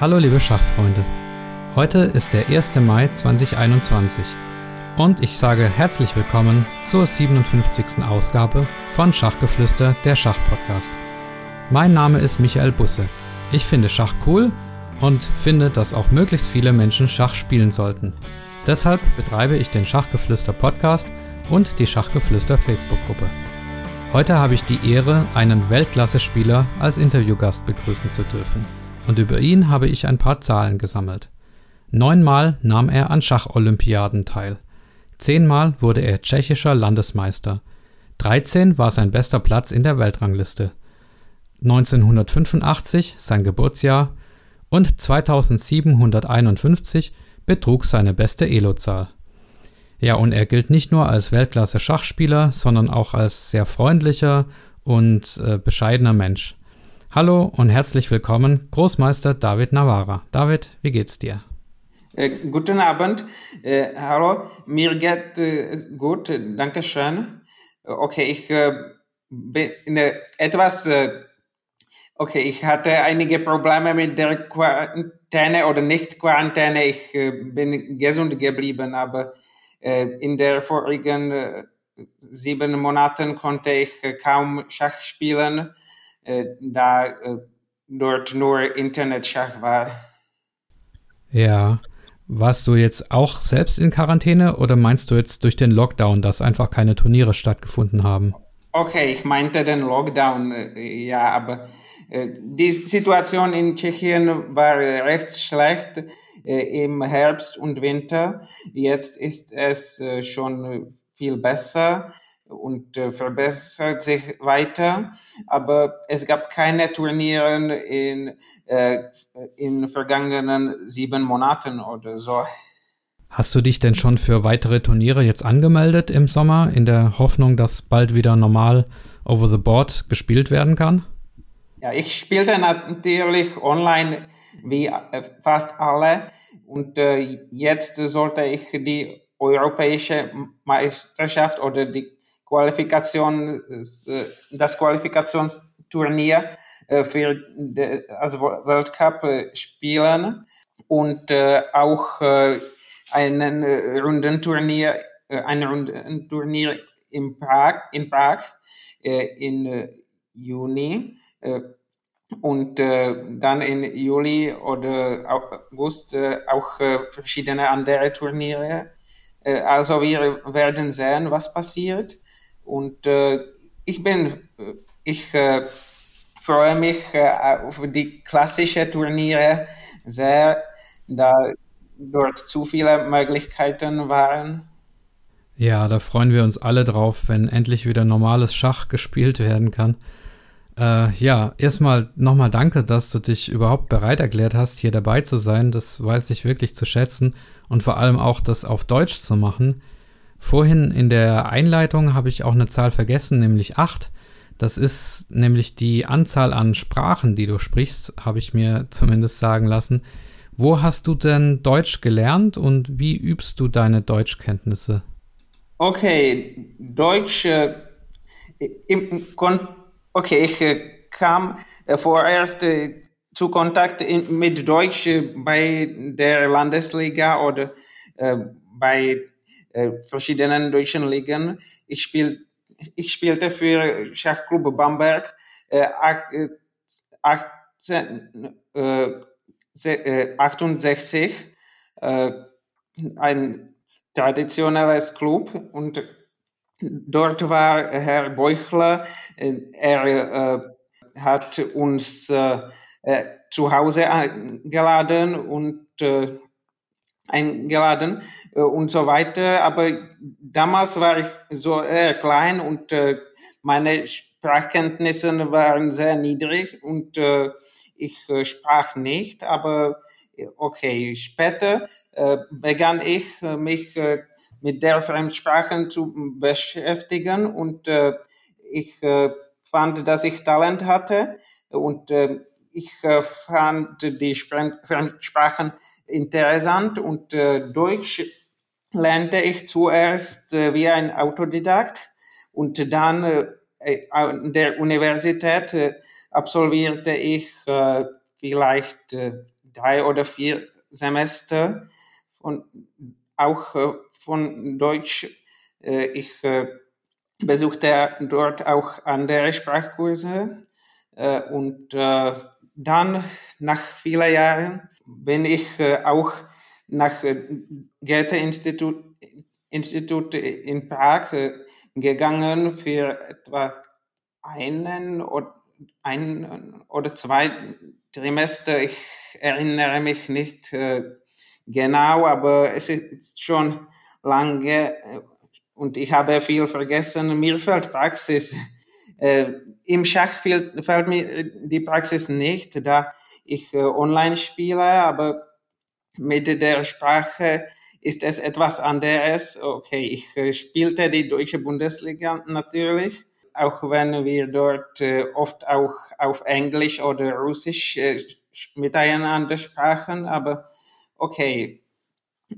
Hallo liebe Schachfreunde. Heute ist der 1. Mai 2021 und ich sage herzlich willkommen zur 57. Ausgabe von Schachgeflüster, der Schachpodcast. Mein Name ist Michael Busse. Ich finde Schach cool und finde, dass auch möglichst viele Menschen Schach spielen sollten. Deshalb betreibe ich den Schachgeflüster Podcast und die Schachgeflüster Facebook-Gruppe. Heute habe ich die Ehre, einen Weltklasse-Spieler als Interviewgast begrüßen zu dürfen und über ihn habe ich ein paar Zahlen gesammelt. Neunmal nahm er an Schacholympiaden teil. Zehnmal wurde er tschechischer Landesmeister. 13 war sein bester Platz in der Weltrangliste. 1985 sein Geburtsjahr und 2751 betrug seine beste Elo-Zahl. Ja, und er gilt nicht nur als Weltklasse-Schachspieler, sondern auch als sehr freundlicher und äh, bescheidener Mensch. Hallo und herzlich willkommen, Großmeister David Navarra. David, wie geht's dir? Äh, guten Abend. Äh, hallo, mir geht äh, gut, danke schön. Okay, ich äh, bin etwas, äh, okay, ich hatte einige Probleme mit der Quarantäne oder Nicht-Quarantäne. Ich äh, bin gesund geblieben, aber in der vorigen sieben Monaten konnte ich kaum Schach spielen äh, da äh, dort nur Internetschach war. Ja. Warst du jetzt auch selbst in Quarantäne oder meinst du jetzt durch den Lockdown, dass einfach keine Turniere stattgefunden haben? Okay, ich meinte den Lockdown, äh, ja, aber die Situation in Tschechien war recht schlecht im Herbst und Winter. Jetzt ist es schon viel besser und äh, verbessert sich weiter. Aber es gab keine Turniere in, äh, in vergangenen sieben Monaten oder so. Hast du dich denn schon für weitere Turniere jetzt angemeldet im Sommer, in der Hoffnung, dass bald wieder normal over the board gespielt werden kann? Ja, ich spielte natürlich online wie äh, fast alle und äh, jetzt sollte ich die europäische Meisterschaft oder die Qualifikation, das Qualifikationsturnier äh, für also Weltcup äh, spielen und äh, auch einen Rundenturnier, ein Rundenturnier in Prag, in Prag in Juni und dann in Juli oder August auch verschiedene andere Turniere. also wir werden sehen, was passiert. Und äh, ich bin, äh, ich äh, freue mich äh, auf die klassischen Turniere sehr, da dort zu viele Möglichkeiten waren. Ja, da freuen wir uns alle drauf, wenn endlich wieder normales Schach gespielt werden kann. Äh, ja, erstmal nochmal danke, dass du dich überhaupt bereit erklärt hast, hier dabei zu sein. Das weiß ich wirklich zu schätzen und vor allem auch das auf Deutsch zu machen. Vorhin in der Einleitung habe ich auch eine Zahl vergessen, nämlich 8. Das ist nämlich die Anzahl an Sprachen, die du sprichst, habe ich mir zumindest sagen lassen. Wo hast du denn Deutsch gelernt und wie übst du deine Deutschkenntnisse? Okay, Deutsch, äh, im, okay, ich äh, kam äh, vorerst äh, zu Kontakt in, mit Deutsch äh, bei der Landesliga oder äh, bei äh, verschiedenen deutschen Ligen. Ich, spiel, ich spielte für Schachclub Bamberg äh, 18, äh, 68, äh, ein traditionelles Club und dort war Herr Beuchler, äh, er hat uns zu Hause eingeladen und eingeladen äh, und so weiter. Aber damals war ich so eher klein und äh, meine Sprachkenntnisse waren sehr niedrig und äh, ich äh, sprach nicht. Aber äh, okay, später äh, begann ich äh, mich äh, mit der Fremdsprachen zu beschäftigen und äh, ich äh, fand, dass ich Talent hatte und äh, ich äh, fand die Fremdsprachen interessant und äh, Deutsch lernte ich zuerst äh, wie ein Autodidakt und dann an der Universität absolvierte ich vielleicht drei oder vier Semester und auch von Deutsch. Ich besuchte dort auch andere Sprachkurse und dann nach vielen Jahren bin ich äh, auch nach Goethe-Institut Institut in Prag gegangen für etwa einen oder, zwei Trimester. Ich erinnere mich nicht äh, genau, aber es ist schon lange äh, und ich habe viel vergessen. Mir fällt Praxis. Äh, Im Schach fehlt, fällt mir die Praxis nicht, da ich äh, online spiele, aber mit der Sprache ist es etwas anderes. Okay, ich äh, spielte die deutsche Bundesliga natürlich, auch wenn wir dort äh, oft auch auf Englisch oder Russisch äh, miteinander sprachen, aber okay,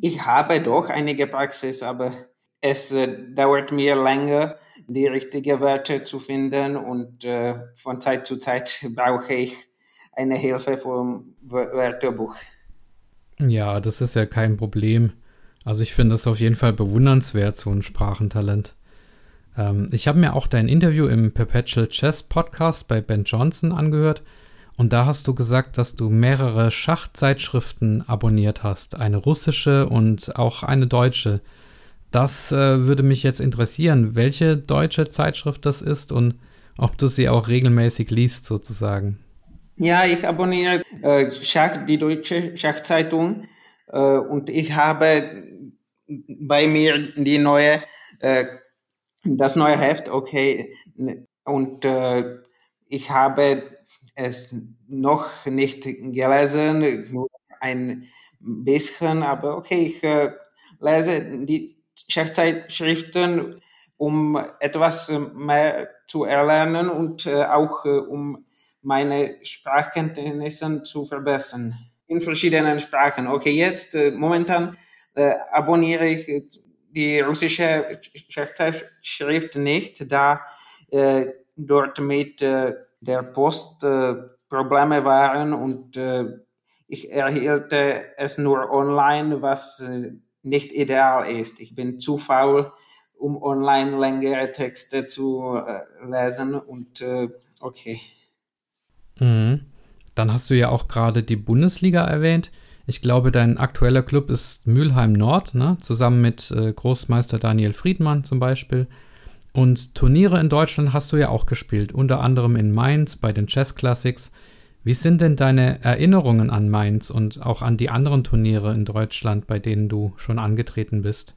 ich habe doch einige Praxis, aber es äh, dauert mir länger, die richtigen Wörter zu finden und äh, von Zeit zu Zeit brauche ich eine Hilfe vom Wörterbuch. Ja, das ist ja kein Problem. Also ich finde das auf jeden Fall bewundernswert, so ein Sprachentalent. Ähm, ich habe mir auch dein Interview im Perpetual Chess Podcast bei Ben Johnson angehört und da hast du gesagt, dass du mehrere Schachzeitschriften abonniert hast, eine russische und auch eine deutsche. Das äh, würde mich jetzt interessieren, welche deutsche Zeitschrift das ist und ob du sie auch regelmäßig liest sozusagen. Ja, ich abonniere äh, Schach, die deutsche Schachzeitung äh, und ich habe bei mir die neue, äh, das neue Heft, okay, und äh, ich habe es noch nicht gelesen, nur ein bisschen, aber okay, ich äh, lese die Schachzeitschriften, um etwas mehr zu erlernen und äh, auch äh, um meine Sprachkenntnisse zu verbessern. In verschiedenen Sprachen. Okay, jetzt äh, momentan äh, abonniere ich die russische Schrift nicht, da äh, dort mit äh, der Post äh, Probleme waren und äh, ich erhielt es nur online, was äh, nicht ideal ist. Ich bin zu faul, um online längere Texte zu lesen und okay. Mhm. Dann hast du ja auch gerade die Bundesliga erwähnt. Ich glaube, dein aktueller Club ist Mülheim Nord, ne? zusammen mit äh, Großmeister Daniel Friedmann zum Beispiel. Und Turniere in Deutschland hast du ja auch gespielt, unter anderem in Mainz bei den Chess Classics. Wie sind denn deine Erinnerungen an Mainz und auch an die anderen Turniere in Deutschland, bei denen du schon angetreten bist?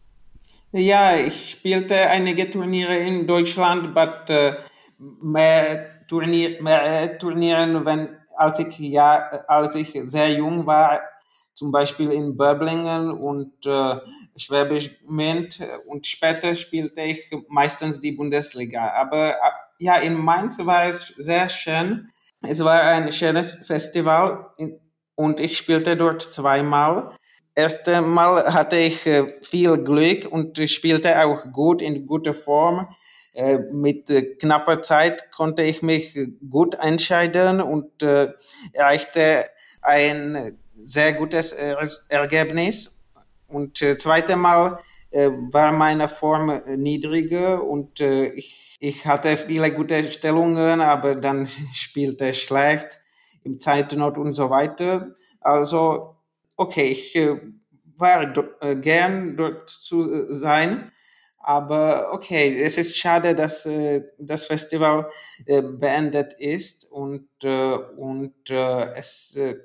Ja, ich spielte einige Turniere in Deutschland, aber uh, mehr, Turnier, mehr Turnieren, wenn, als, ich, ja, als ich sehr jung war, zum Beispiel in Böblingen und äh, Schwäbisch Gmünd und später spielte ich meistens die Bundesliga. Aber äh, ja, in Mainz war es sehr schön. Es war ein schönes Festival und ich spielte dort zweimal. Erste Mal hatte ich äh, viel Glück und spielte auch gut in guter Form. Äh, mit äh, knapper Zeit konnte ich mich gut entscheiden und erreichte ein sehr gutes Ergebnis. Und zweite Mal war meine Form niedriger und ich, ich hatte viele gute Stellungen, aber dann spielte schlecht im Zeitnot und so weiter. Also, okay, ich äh, war äh, gern dort zu sein. Aber okay, es ist schade, dass äh, das Festival äh, beendet ist und, äh, und äh, es äh,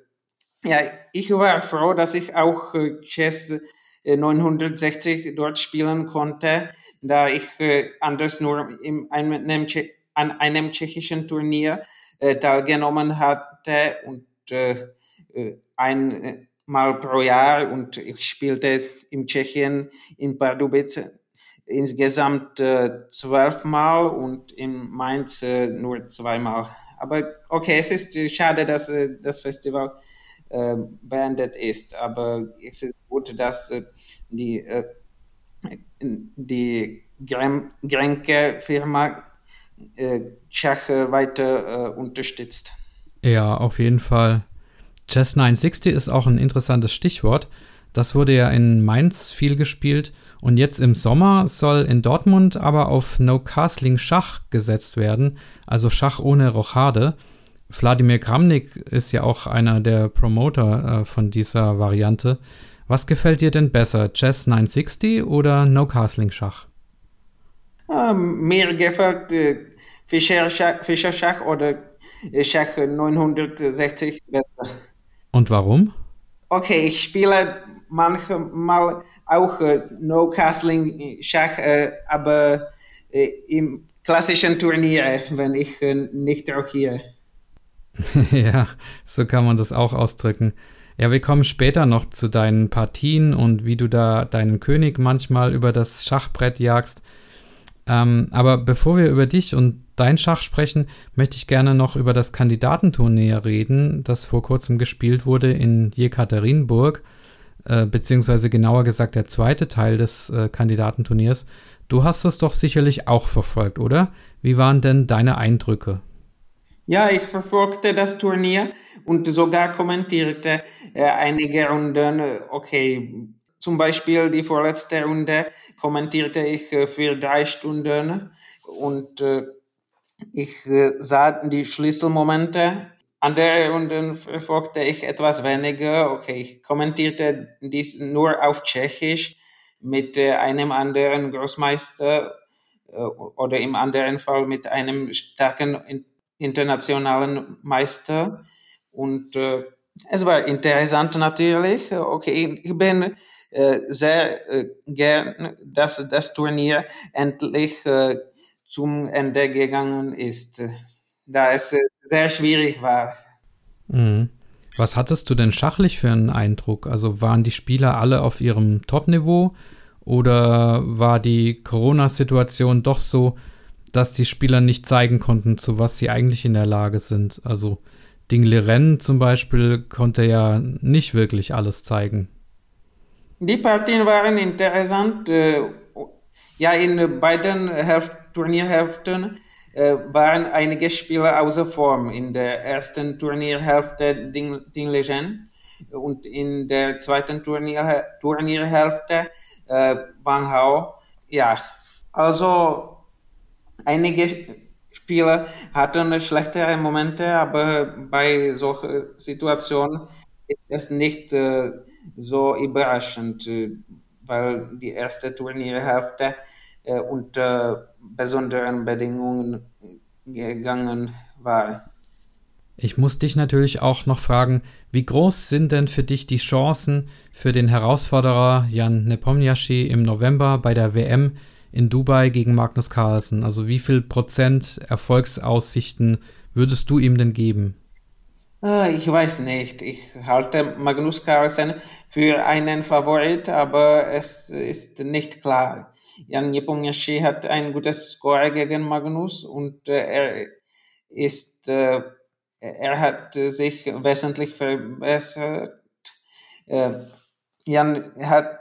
ja, ich war froh, dass ich auch äh, Chess 960 dort spielen konnte, da ich äh, anders nur in einem, an einem tschechischen Turnier äh, teilgenommen hatte und äh, einmal pro Jahr und ich spielte in Tschechien in Pardubice insgesamt äh, zwölfmal und in Mainz äh, nur zweimal. Aber okay, es ist schade, dass äh, das Festival äh, beendet ist. Aber es ist gut, dass äh, die, äh, die Grenke-Firma Schach weiter unterstützt. Ja, auf jeden Fall. Chess 960 ist auch ein interessantes Stichwort. Das wurde ja in Mainz viel gespielt und jetzt im Sommer soll in Dortmund aber auf No Castling Schach gesetzt werden, also Schach ohne Rochade. Wladimir Kramnik ist ja auch einer der Promoter äh, von dieser Variante. Was gefällt dir denn besser, Chess 960 oder No Castling Schach? Ähm, mir gefällt äh, Fischer, Schach, Fischer Schach oder äh, Schach 960 besser. Und warum? Okay, ich spiele manchmal auch äh, No Castling Schach, äh, aber äh, im klassischen Turnier, wenn ich äh, nicht rochiere. ja, so kann man das auch ausdrücken. Ja, wir kommen später noch zu deinen Partien und wie du da deinen König manchmal über das Schachbrett jagst. Ähm, aber bevor wir über dich und dein Schach sprechen, möchte ich gerne noch über das Kandidatenturnier reden, das vor kurzem gespielt wurde in Jekaterinburg, äh, beziehungsweise genauer gesagt der zweite Teil des äh, Kandidatenturniers. Du hast das doch sicherlich auch verfolgt, oder? Wie waren denn deine Eindrücke? Ja, ich verfolgte das Turnier und sogar kommentierte äh, einige Runden. Okay, zum Beispiel die vorletzte Runde kommentierte ich äh, für drei Stunden und äh, ich äh, sah die Schlüsselmomente. Andere Runden verfolgte ich etwas weniger. Okay, ich kommentierte dies nur auf Tschechisch mit einem anderen Großmeister oder im anderen Fall mit einem starken internationalen Meister. Und es war interessant natürlich. Okay, ich bin äh, sehr äh, gern, dass das Turnier endlich äh, zum Ende gegangen ist, da es sehr schwierig war. Mhm. Was hattest du denn schachlich für einen Eindruck? Also waren die Spieler alle auf ihrem Top-Niveau oder war die Corona-Situation doch so, dass die Spieler nicht zeigen konnten, zu was sie eigentlich in der Lage sind? Also Ding Liren zum Beispiel konnte ja nicht wirklich alles zeigen. Die Partien waren interessant. Äh, ja, in beiden Hälften, Turnierhälften äh, waren einige Spieler außer Form. In der ersten Turnierhälfte Ding, Ding Legend und in der zweiten Turnier, Turnierhälfte äh, Wang Hao. Ja, also einige Spieler hatten schlechtere Momente, aber bei solchen Situationen ist es nicht äh, so überraschend, äh, weil die erste Turnierhälfte äh, unter besonderen Bedingungen gegangen war. Ich muss dich natürlich auch noch fragen, wie groß sind denn für dich die Chancen für den Herausforderer Jan Nepomniachtchi im November bei der WM in Dubai gegen Magnus Carlsen? Also wie viel Prozent Erfolgsaussichten würdest du ihm denn geben? Ah, ich weiß nicht. Ich halte Magnus Carlsen für einen Favorit, aber es ist nicht klar. Jan Nepomniachtchi hat ein gutes Score gegen Magnus und äh, er ist, äh, er hat sich wesentlich verbessert. Äh, Jan hat,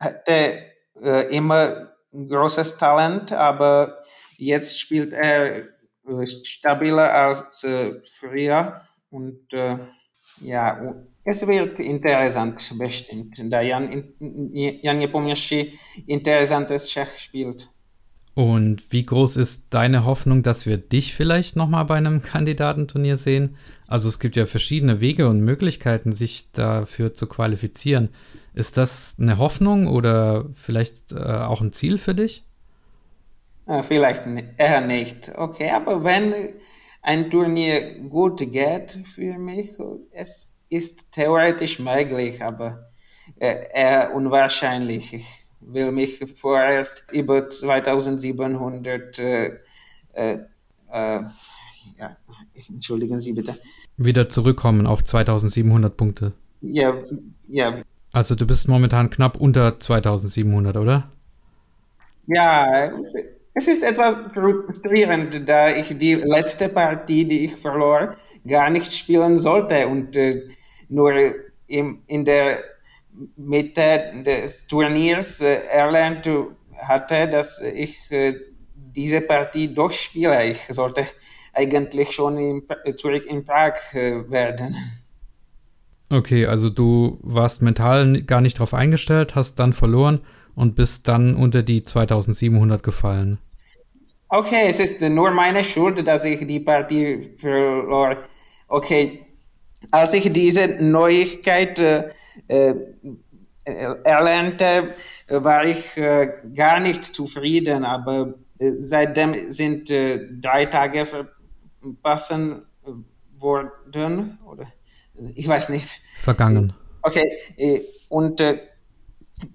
hatte äh, immer großes Talent, aber jetzt spielt er äh, stabiler als äh, früher. Und äh, ja, es wird interessant bestimmt, da Jan, Jan Nepomniachtchi interessantes Schach spielt. Und wie groß ist deine Hoffnung, dass wir dich vielleicht nochmal bei einem Kandidatenturnier sehen? Also es gibt ja verschiedene Wege und Möglichkeiten, sich dafür zu qualifizieren. Ist das eine Hoffnung oder vielleicht äh, auch ein Ziel für dich? Äh, vielleicht eher nicht. Okay, aber wenn ein Turnier gut geht für mich. Es ist theoretisch möglich, aber äh, eher unwahrscheinlich. Ich will mich vorerst über 2700 äh, äh, äh, ja, entschuldigen Sie bitte. Wieder zurückkommen auf 2700 Punkte. Ja, ja. Also du bist momentan knapp unter 2700, oder? Ja, es ist etwas frustrierend, da ich die letzte Partie, die ich verlor, gar nicht spielen sollte und äh, nur im, in der Mitte des Turniers äh, erlernt hatte, dass ich äh, diese Partie doch spiele. Ich sollte eigentlich schon in, zurück in Prag äh, werden. Okay, also du warst mental gar nicht drauf eingestellt, hast dann verloren und bist dann unter die 2700 gefallen. Okay, es ist nur meine Schuld, dass ich die Partie verlor. Okay, als ich diese Neuigkeit äh, äh erlernte, war ich äh, gar nicht zufrieden, aber äh, seitdem sind äh, drei Tage verpassen worden, oder ich weiß nicht. Vergangen. Okay, äh, und äh,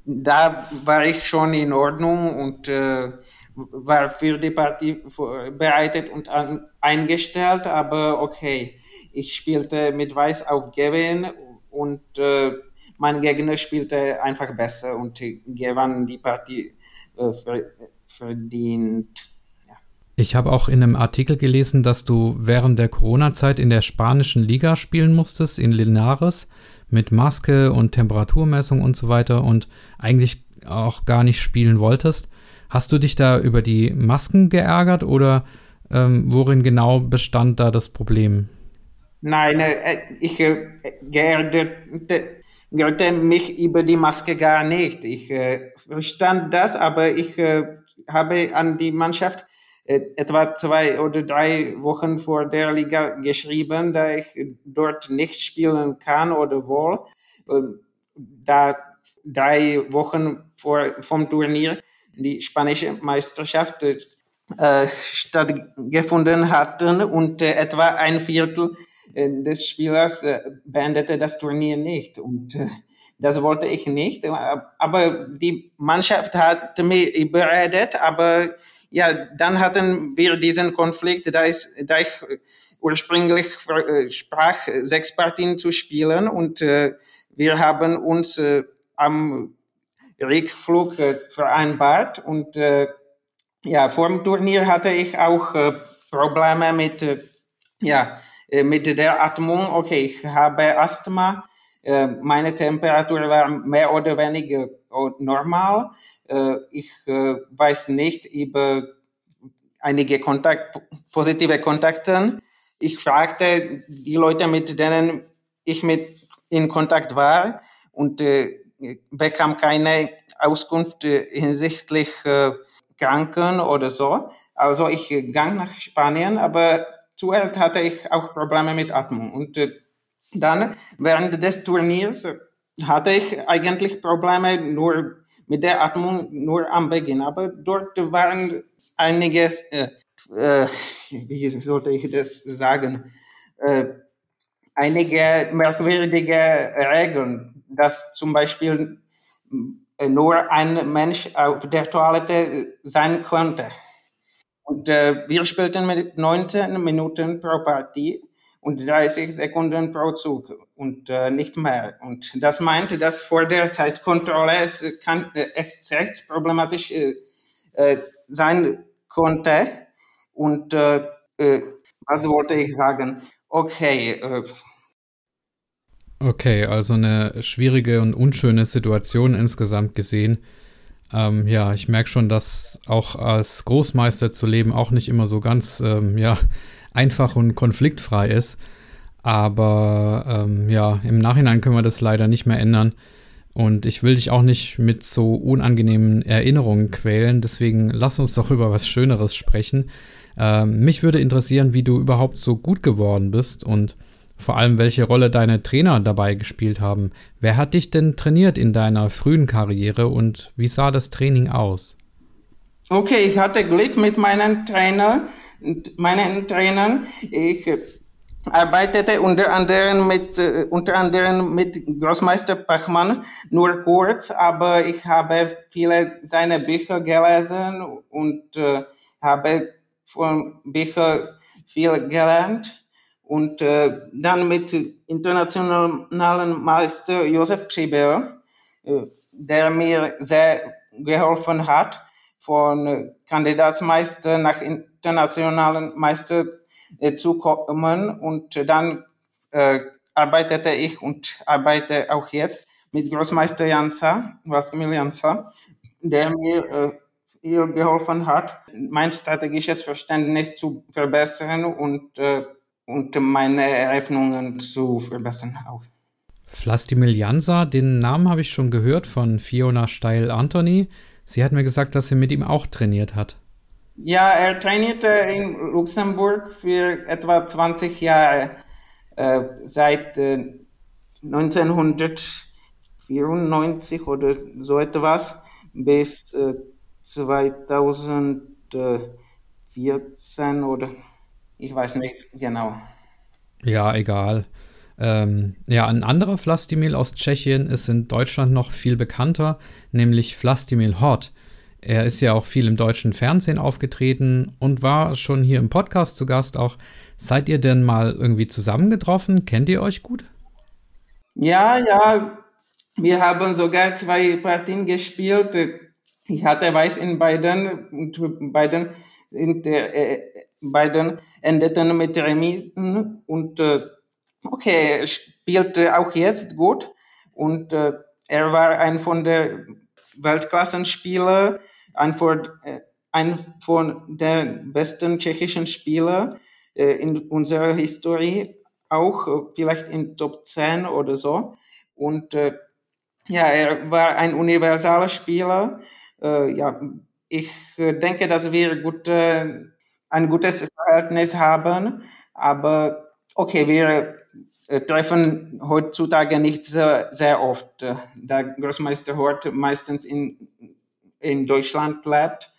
da war ich schon in Ordnung und äh, war für die Partie bereitet und an, eingestellt, aber okay, ich spielte mit Weiß auf Gewinn und äh, mein Gegner spielte einfach besser und gewann die Partie äh, verdient. Ich habe auch in einem Artikel gelesen, dass du während der Corona-Zeit in der spanischen Liga spielen musstest, in Linares, mit Maske und Temperaturmessung und so weiter und eigentlich auch gar nicht spielen wolltest. Hast du dich da über die Masken geärgert oder ähm, worin genau bestand da das Problem? Nein, äh, ich äh, geärgerte mich über die Maske gar nicht. Ich äh, verstand das, aber ich äh, habe an die Mannschaft etwa zwei oder drei Wochen vor der Liga geschrieben, da ich dort nicht spielen kann oder wohl. Da drei Wochen vor, vom Turnier die spanische Meisterschaft äh, stattgefunden hatten und äh, etwa ein Viertel äh, des Spielers beendete das Turnier nicht. Und das wollte ich nicht. Aber die Mannschaft hat mich überredet, aber ja, dann hatten wir diesen Konflikt, da, ist, da ich ursprünglich sprach, sechs Partien zu spielen und äh, wir haben uns äh, am Rückflug äh, vereinbart und äh, ja, vor dem Turnier hatte ich auch äh, Probleme mit, äh, ja, äh, mit der Atmung. Okay, ich habe Asthma. Äh, meine Temperatur war mehr oder weniger normal. ich weiß nicht über einige Kontakt, positive Kontakte. Ich fragte die Leute, mit denen ich mit in Kontakt war und bekam keine Auskunft hinsichtlich äh, Kranken oder so. Also ich ging nach Spanien, aber zuerst hatte ich auch Probleme mit Atmung. Und äh, dann während des Turniers hatte ich eigentlich Probleme nur mit der Atmung nur am Beginn. Aber dort waren einige, äh, äh, wie sollte ich das sagen, äh, einige merkwürdige Regeln, dass zum Beispiel äh, nur ein Mensch auf der Toilette sein konnte. Und äh, wir spielten mit 19 Minuten pro Partie und 30 Sekunden pro Zug und äh, nicht mehr. Und das meinte, dass vor der Zeitkontrolle es kann, äh, echt recht problematisch äh, äh, sein konnte. Und äh, äh, was wollte ich sagen? Okay, Okay, also eine schwierige und unschöne Situation insgesamt gesehen. Ähm, ja, ich merke schon, dass auch als Großmeister zu leben auch nicht immer so ganz ähm, ja, einfach und konfliktfrei ist. Aber ähm, ja, im Nachhinein können wir das leider nicht mehr ändern. Und ich will dich auch nicht mit so unangenehmen Erinnerungen quälen. Deswegen lass uns doch über was Schöneres sprechen. Ähm, mich würde interessieren, wie du überhaupt so gut geworden bist und vor allem, welche Rolle deine Trainer dabei gespielt haben. Wer hat dich denn trainiert in deiner frühen Karriere und wie sah das Training aus? Okay, ich hatte Glück mit meinen Trainern, meinen Trainern. Ich äh, arbeitete unter anderem mit, uh, unter anderem mit Großmeister Pachmann, nur kurz, aber ich habe viele seiner Bücher gelesen und uh, habe von Büchern viel gelernt und äh, dann mit internationalen Meister Josef Triber, äh, der mir sehr geholfen hat, von äh, Kandidatsmeister nach internationalen Meister äh, zu kommen. Und dann äh, arbeitete ich und arbeite auch jetzt mit Großmeister Jansa, Vaskimil Jansa, der mir äh, viel geholfen hat, mein strategisches Verständnis zu verbessern und äh, und meine Eröffnungen zu verbessern auch. Vlastimil Jansa, den Namen habe ich schon gehört von Fiona Steil-Anthony. Sie hat mir gesagt, dass sie mit ihm auch trainiert hat. Ja, er trainierte in Luxemburg für etwa 20 Jahre, äh, seit äh, 1994 oder so etwas bis äh, 2014 oder ich weiß nicht genau. Ja, egal. Ähm, ja, ein anderer Vlastimil aus Tschechien ist in Deutschland noch viel bekannter, nämlich Vlastimil Hort. Er ist ja auch viel im deutschen Fernsehen aufgetreten und war schon hier im Podcast zu Gast auch. Seid ihr denn mal irgendwie zusammengetroffen? Kennt ihr euch gut? Ja, ja, wir haben sogar zwei Partien gespielt. Ich hatte Weiß in beiden beiden, in der, äh, beiden endeten mit Remisen und äh, okay, er spielte auch jetzt gut und äh, er war ein von der Weltklassenspieler, ein von, äh, ein von der besten tschechischen Spieler äh, in unserer Historie, auch äh, vielleicht in Top 10 oder so. Und äh, ja, er war ein universaler Spieler. Äh, ja, ich äh, denke, dass wir gute, ein gutes Verhältnis haben, aber okay, wir äh, treffen heutzutage nicht sehr, sehr oft, da Großmeister Hort meistens in, in Deutschland lebt.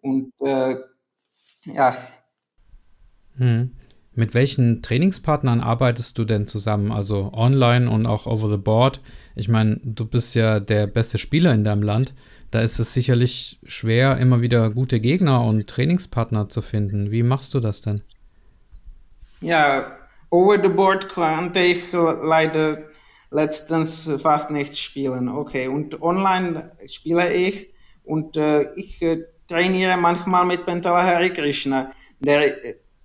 Und äh, ja. Hm. Mit welchen Trainingspartnern arbeitest du denn zusammen? Also online und auch over the board? Ich meine, du bist ja der beste Spieler in deinem Land. Da ist es sicherlich schwer, immer wieder gute Gegner und Trainingspartner zu finden. Wie machst du das denn? Ja, over the board konnte ich leider letztens fast nicht spielen. Okay, und online spiele ich und äh, ich äh, trainiere manchmal mit Pentala Hari Krishna, der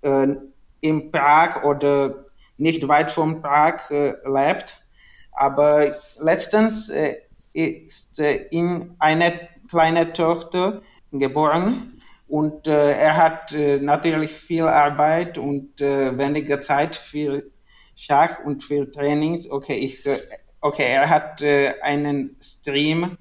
äh, in Prag oder nicht weit von Prag äh, lebt. Aber letztens äh, ist äh, ihm eine kleine Tochter geboren und äh, er hat äh, natürlich viel Arbeit und weniger Zeit für Schach und für Trainings. Okay, ich, okay er hat einen Stream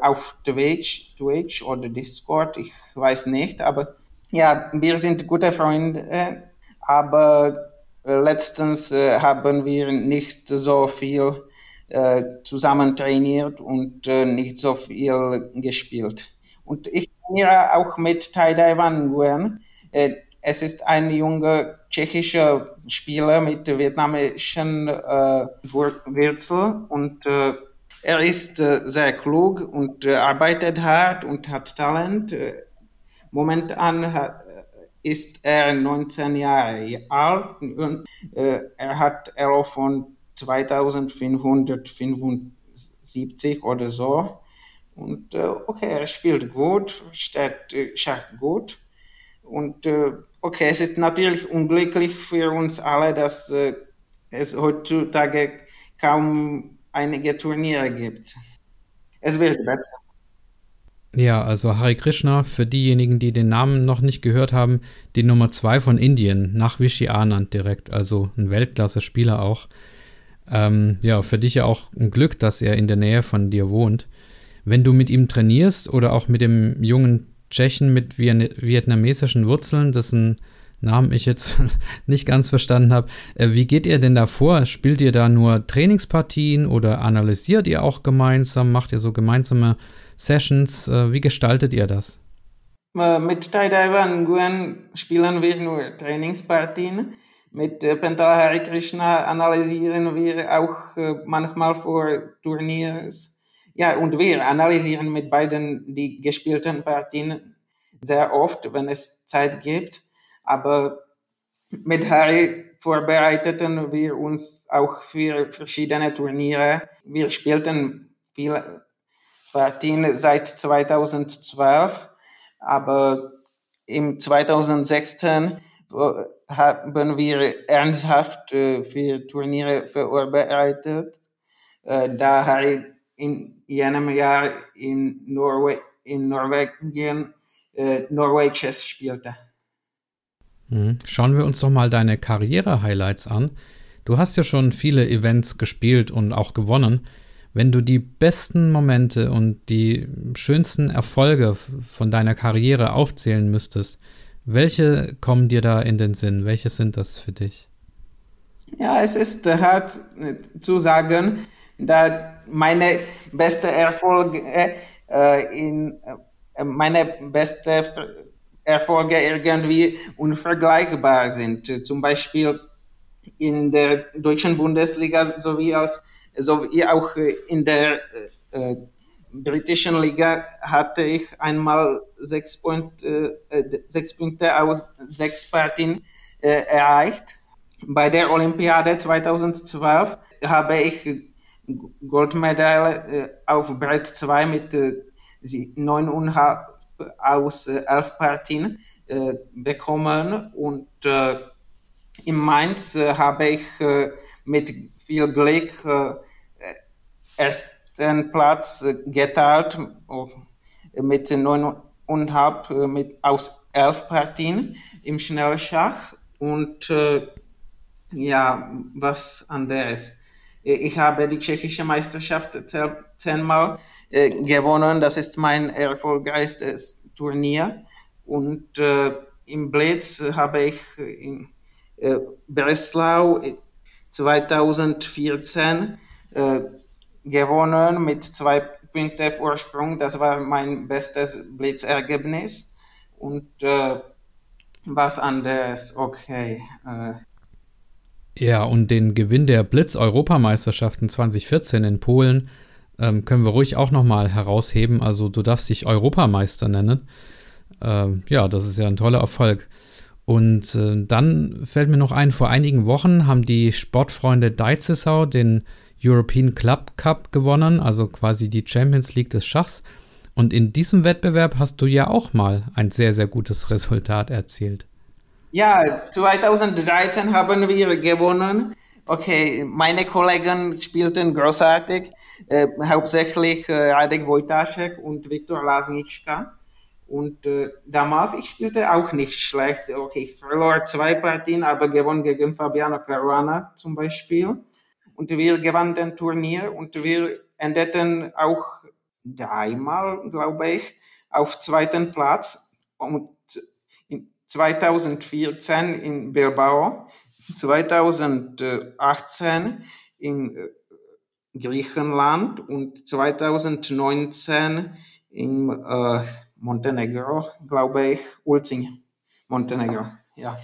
auf Twitch, Twitch oder Discord, ich weiß nicht, aber ja, wir sind gute Freunde, aber letztens haben wir nicht so viel zusammen trainiert und nicht so viel gespielt. Und ich trainiere auch mit Taidai Van Nguyen. Äh, es ist ein junger tschechischer Spieler mit vietnamesischen äh, Wurzel und äh, er ist äh, sehr klug und äh, arbeitet hart und hat Talent. Äh, momentan hat, ist er 19 Jahre alt und er hat Elo von 2575 oder so. Und äh, okay, er spielt gut, steht äh, Schach gut. Und äh, okay, es ist natürlich unglücklich für uns alle, dass es heutzutage kaum einige Turniere gibt. Es wird besser. Ja, also Hari Krishna, für diejenigen, die den Namen noch nicht gehört haben, die Nummer zwei von Indien, nach Vishy Anand direkt, also ein Weltklasse-Spieler auch. Ähm, ja, für dich ja auch ein Glück, dass er in der Nähe von dir wohnt wenn du mit ihm trainierst oder auch mit dem jungen Tschechen mit vietnamesischen Wurzeln, dessen Namen ich jetzt nicht ganz verstanden habe, äh, wie geht ihr denn da vor? Spielt ihr da nur Trainingspartien oder analysiert ihr auch gemeinsam? Macht ihr so gemeinsame Sessions? Äh, wie gestaltet ihr das? Äh, mit Taidaiwan Nguyen spielen wir nur Trainingspartien. Mit Pentala Hari Krishna analysieren wir auch manchmal vor Turniers ja, und wir analysieren mit beiden die gespielten Partien sehr oft, wenn es Zeit gibt. Aber mit Harry vorbereiteten wir uns auch für verschiedene Turniere. Wir spielten viele Partien seit 2012, aber im 2016 haben wir ernsthaft für Turniere vorbereitet, äh, da Harry in jenem Jahr in, Norwe in Norwegen äh, Norway Chess spielte. Mhm. Schauen wir uns doch mal deine Karriere-Highlights an. Du hast ja schon viele Events gespielt und auch gewonnen. Wenn du die besten Momente und die schönsten Erfolge von deiner Karriere aufzählen müsstest, welche kommen dir da in den Sinn? Welche sind das für dich? Ja, es ist hart zu sagen, da meine beste Erfolge äh, in äh, meine beste Erfolge irgendwie unvergleichbar sind. Zum Beispiel in der deutschen Bundesliga sowie, als, sowie auch in der äh, britischen Liga hatte ich einmal sechs, Point, äh, sechs Punkte aus sechs Partien äh, erreicht. Bei der Olympiade 2012 habe ich Goldmedaille äh, auf Brett 2 mit äh, 9,5 aus äh, elf Partien äh, bekommen und äh, in Mainz äh, habe ich äh, mit viel Glück äh, ersten Platz geteilt mit neuneinhalb mit aus elf Partien im Schnellschach und ja was anderes. Ich habe die tschechische Meisterschaft zehnmal äh, gewonnen. Das ist mein erfolgreichstes Turnier. Und äh, im Blitz habe ich in äh, Breslau 2014 äh, gewonnen mit zwei Punkten Vorsprung. Das war mein bestes Blitzergebnis. Und äh, was anderes, okay. Äh. Ja, und den Gewinn der Blitz-Europameisterschaften 2014 in Polen ähm, können wir ruhig auch nochmal herausheben. Also du darfst dich Europameister nennen. Ähm, ja, das ist ja ein toller Erfolg. Und äh, dann fällt mir noch ein, vor einigen Wochen haben die Sportfreunde Deizisau den European Club Cup gewonnen, also quasi die Champions League des Schachs. Und in diesem Wettbewerb hast du ja auch mal ein sehr, sehr gutes Resultat erzielt. Ja, 2013 haben wir gewonnen Okay, meine Kollegen spielten großartig, äh, hauptsächlich äh, Radek Wojtaszek und Viktor Lasnitschka. Und äh, damals, ich spielte auch nicht schlecht. Okay, ich verlor zwei Partien, aber gewonnen gegen Fabiano Caruana zum Beispiel. Und wir gewannen den Turnier und wir endeten auch dreimal, glaube ich, auf zweiten Platz. Und 2014 in Bilbao 2018 in äh, Griechenland und 2019 in äh, Montenegro, glaube ich, Ulzing, Montenegro, ja.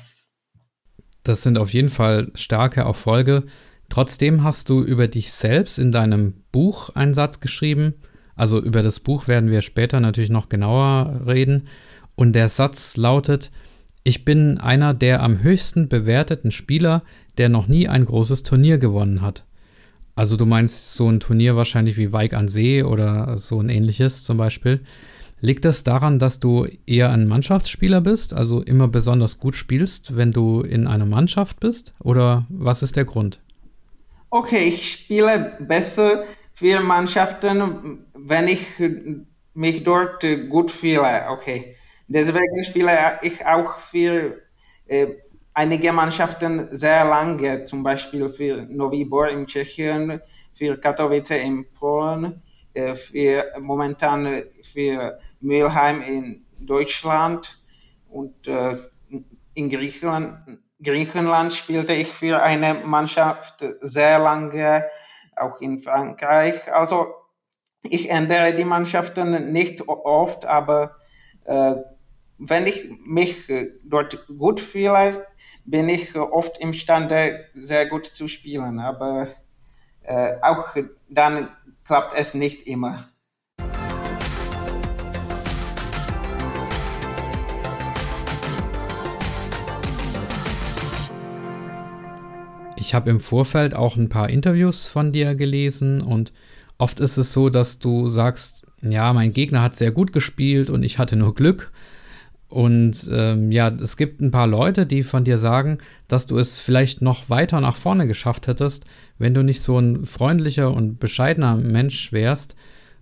Das sind auf jeden Fall starke Erfolge. Trotzdem hast du über dich selbst in deinem Buch einen Satz geschrieben. Also über das Buch werden wir später natürlich noch genauer reden. Und der Satz lautet, ich bin einer der am höchsten bewerteten Spieler, der noch nie ein großes Turnier gewonnen hat. Also du meinst so ein Turnier wahrscheinlich wie Weig an See oder so ein ähnliches zum Beispiel. Liegt das daran, dass du eher ein Mannschaftsspieler bist, also immer besonders gut spielst, wenn du in einer Mannschaft bist? Oder was ist der Grund? Okay, ich spiele besser für Mannschaften, wenn ich mich dort gut fühle. Okay. Deswegen spiele ich auch für äh, einige Mannschaften sehr lange, zum Beispiel für Novi Bor in Tschechien, für Katowice in Polen, äh, für, momentan für Mülheim in Deutschland und äh, in Griechenland. Griechenland spielte ich für eine Mannschaft sehr lange, auch in Frankreich. Also ich ändere die Mannschaften nicht oft, aber äh, wenn ich mich äh, dort gut fühle, bin ich äh, oft imstande, sehr gut zu spielen. Aber äh, auch dann klappt es nicht immer. Ich habe im Vorfeld auch ein paar Interviews von dir gelesen und oft ist es so, dass du sagst, ja, mein Gegner hat sehr gut gespielt und ich hatte nur Glück. Und ähm, ja, es gibt ein paar Leute, die von dir sagen, dass du es vielleicht noch weiter nach vorne geschafft hättest, wenn du nicht so ein freundlicher und bescheidener Mensch wärst,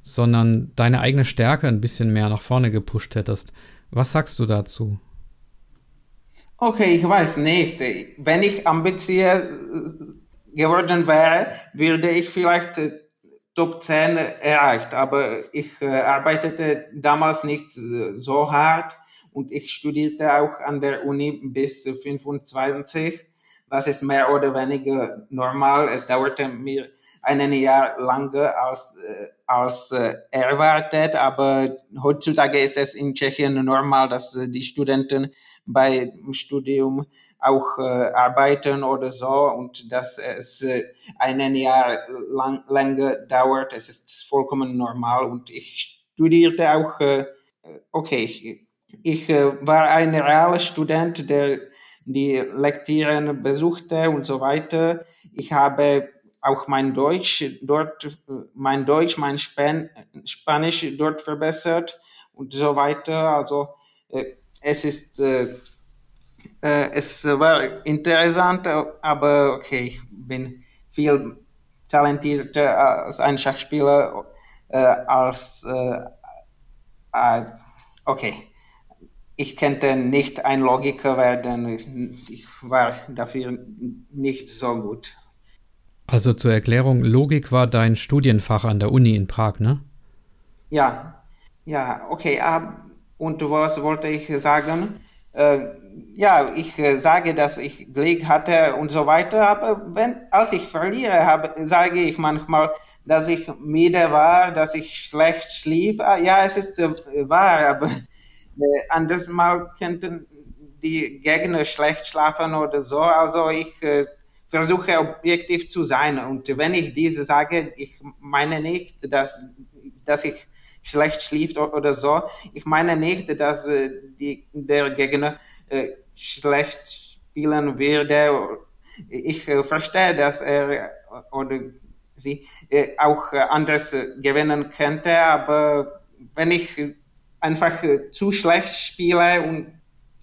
sondern deine eigene Stärke ein bisschen mehr nach vorne gepusht hättest. Was sagst du dazu? Okay, ich weiß nicht. Wenn ich ambitioniert geworden wäre, würde ich vielleicht äh, Top 10 erreicht. Aber ich äh, arbeitete damals nicht äh, so hart und ich studierte auch an der Uni bis 25 was ist mehr oder weniger normal. Es dauerte mir ein Jahr länger als, äh, als äh, erwartet, aber heutzutage ist es in Tschechien normal, dass äh, die Studenten bei Studium auch arbeiten oder so und dass es äh, ein Jahr lang, länger dauert. Es ist vollkommen normal und ich studierte auch, okay, ich, ich war ein realer Student, der die Lektüren besuchte und so weiter. Ich habe auch mein Deutsch dort, mein Deutsch, mein Span Spanisch dort verbessert und so weiter. Also äh, es ist, äh, äh, es war interessant, aber okay, ich bin viel talentierter als ein Schachspieler äh, als äh, äh, okay ich könnte nicht ein Logiker werden. Ich war dafür nicht so gut. Also zur Erklärung, Logik war dein Studienfach an der Uni in Prag, ne? Ja, ja, okay. Und was wollte ich sagen? Äh, ja, ich äh, sage, dass ich Glück hatte und so weiter, aber wenn, als ich verliere, habe, sage ich manchmal, dass ich müde war, dass ich schlecht schlief. Ah, ja, es ist äh, wahr, aber äh, anders mal könnten die Gegner schlecht schlafen oder so. Also ich äh, versuche objektiv zu sein. Und wenn ich diese sage, ich meine nicht, dass, dass ich schlecht schläft oder so. Ich meine nicht, dass äh, die, der Gegner äh, schlecht spielen würde. Ich äh, verstehe, dass er oder sie äh, auch anders gewinnen könnte, aber wenn ich einfach äh, zu schlecht spiele und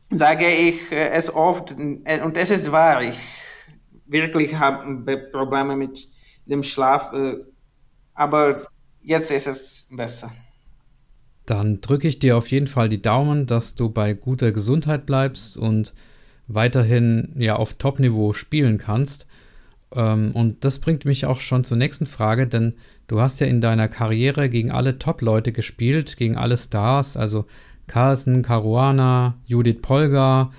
sage ich äh, es oft äh, und es ist wahr, ich wirklich habe Probleme mit dem Schlaf, aber jetzt ist es besser. Dann drücke ich dir auf jeden Fall die Daumen, dass du bei guter Gesundheit bleibst und weiterhin ja auf Top-Niveau spielen kannst. Ähm, und das bringt mich auch schon zur nächsten Frage, denn du hast ja in deiner Karriere gegen alle Top-Leute gespielt, gegen alle Stars, also Carlsen, Caruana, Judith Polgar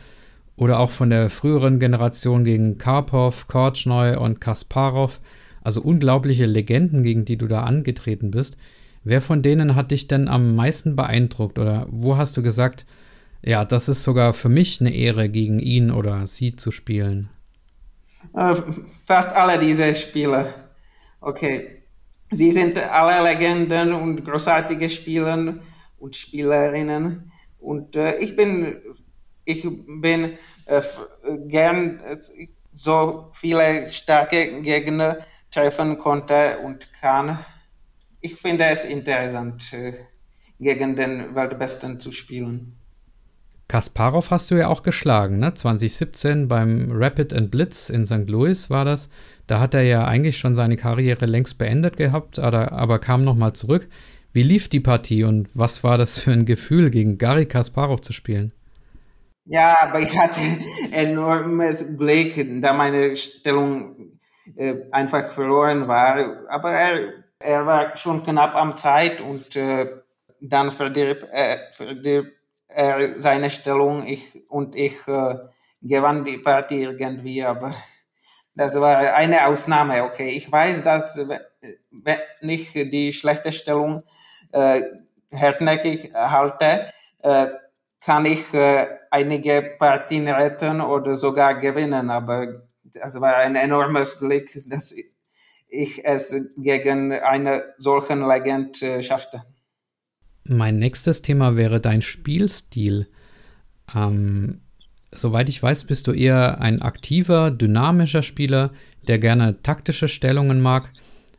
oder auch von der früheren Generation gegen Karpov, Korchnoi und Kasparov. Also unglaubliche Legenden, gegen die du da angetreten bist. Wer von denen hat dich denn am meisten beeindruckt oder wo hast du gesagt, ja, das ist sogar für mich eine Ehre, gegen ihn oder sie zu spielen? Äh, fast alle diese Spieler. Okay. Sie sind alle Legenden und großartige Spieler und Spielerinnen. Und äh, ich bin, ich bin äh, gern äh, so viele starke Gegner treffen konnte und kann. Ich finde es interessant, äh, gegen den Weltbesten zu spielen. Kasparov hast du ja auch geschlagen, ne? 2017 beim Rapid and Blitz in St. Louis war das. Da hat er ja eigentlich schon seine Karriere längst beendet gehabt, aber, aber kam nochmal zurück. Wie lief die Partie und was war das für ein Gefühl, gegen Gary Kasparov zu spielen? Ja, aber ich hatte enormes Glück, da meine Stellung äh, einfach verloren war. Aber er, er war schon knapp am Zeit und äh, dann verdirb, äh, verdirb er seine Stellung ich, und ich äh, gewann die Partie irgendwie, aber das war eine Ausnahme, okay. Ich weiß, dass wenn ich die schlechte Stellung äh, hartnäckig halte, äh, kann ich äh, einige Partien retten oder sogar gewinnen, aber das war ein enormes Glück, dass ich es gegen eine solchen Legend äh, schaffte. Mein nächstes Thema wäre dein Spielstil. Ähm, soweit ich weiß, bist du eher ein aktiver, dynamischer Spieler, der gerne taktische Stellungen mag.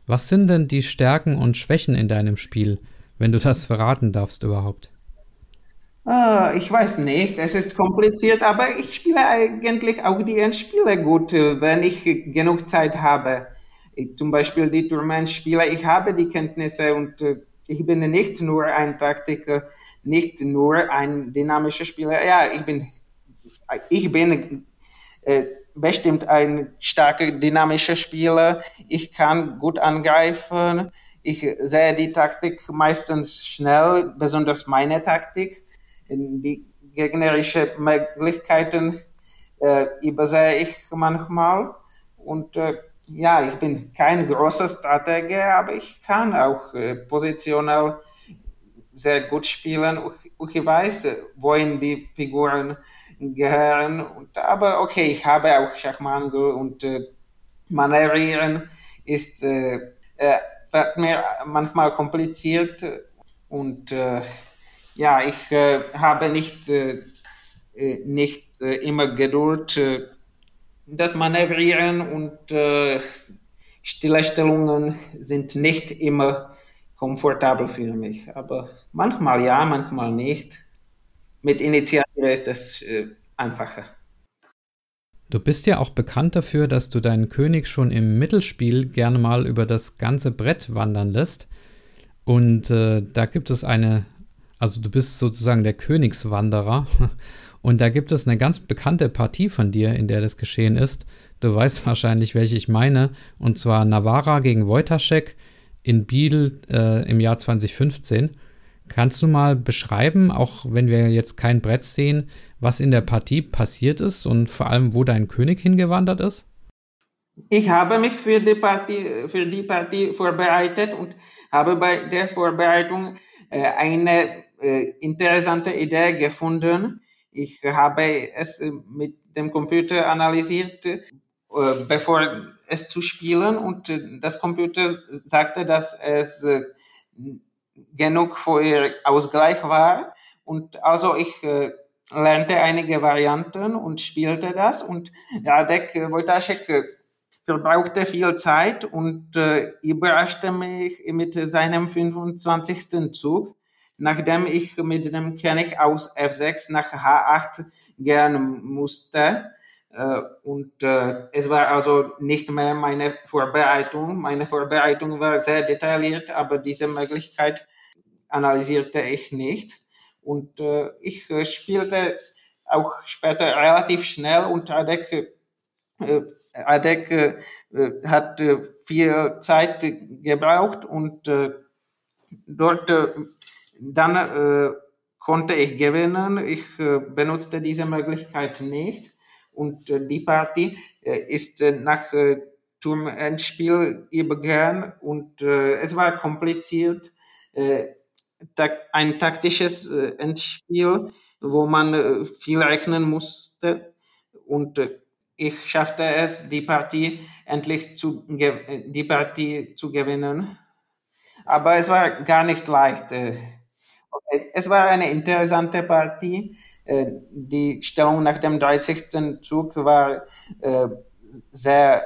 Was sind denn die Stärken und Schwächen in deinem Spiel, wenn du das verraten darfst überhaupt? Ah, ich weiß nicht, es ist kompliziert, aber ich spiele eigentlich auch die Endspiele gut, wenn ich genug Zeit habe. Zum Beispiel die Tourmentspiele, ich habe die Kenntnisse und äh, ich bin nicht nur ein Taktiker, nicht nur ein dynamischer Spieler. Ja, ich bin, ich bin äh, bestimmt ein starker dynamischer Spieler. Ich kann gut angreifen. Ich sehe die Taktik meistens schnell, besonders meine Taktik. Die gegnerische Möglichkeiten äh, übersehe ich manchmal. Und äh, ja, ich bin kein großer Stratege, aber ich kann auch äh, positionell sehr gut spielen. Ich, weiß, wohin die Figuren gehören. Und, aber okay, ich habe auch Schachmangel und äh, Manövrieren ist äh, äh, wird mir manchmal kompliziert und äh, ja, ich äh, habe nicht, äh, äh nicht äh, immer Geduld. Das Manövrieren und äh, Stillstellungen sind nicht immer komfortabel für mich. Aber manchmal ja, manchmal nicht. Mit Initiative ist es äh, einfacher. Du bist ja auch bekannt dafür, dass du deinen König schon im Mittelspiel gerne mal über das ganze Brett wandern lässt. Und äh, da gibt es eine, also du bist sozusagen der Königswanderer. Und da gibt es eine ganz bekannte Partie von dir, in der das geschehen ist. Du weißt wahrscheinlich, welche ich meine. Und zwar Navarra gegen Wojtaszek in Biel äh, im Jahr 2015. Kannst du mal beschreiben, auch wenn wir jetzt kein Brett sehen, was in der Partie passiert ist und vor allem, wo dein König hingewandert ist? Ich habe mich für die Partie, für die Partie vorbereitet und habe bei der Vorbereitung äh, eine interessante Idee gefunden. Ich habe es mit dem Computer analysiert, äh, bevor es zu spielen und äh, das Computer sagte, dass es äh, genug für Ausgleich war und also ich lernte einige Varianten und spielte das und Radek Wojtaszek verbrauchte viel Zeit und äh, überraschte mich mit seinem 25. Zug, nachdem ich mit dem König aus F6 nach H8 gehen musste. Äh, und äh, es war also nicht mehr meine Vorbereitung. Meine Vorbereitung war sehr detailliert, aber diese Möglichkeit analysierte ich nicht. Und äh, ich spielte auch später relativ schnell und Adek, Adek hat viel Zeit gebraucht und dort dann äh, konnte ich gewinnen. Ich äh, benutzte diese Möglichkeit nicht und äh, die Partie äh, ist äh, nach äh, Turmendspiel übergegangen und es war kompliziert. Äh, ein taktisches Endspiel, wo man viel rechnen musste und ich schaffte es, die Partie endlich zu, die Partie zu gewinnen. Aber es war gar nicht leicht. Es war eine interessante Partie. Die Stellung nach dem 30. Zug war sehr,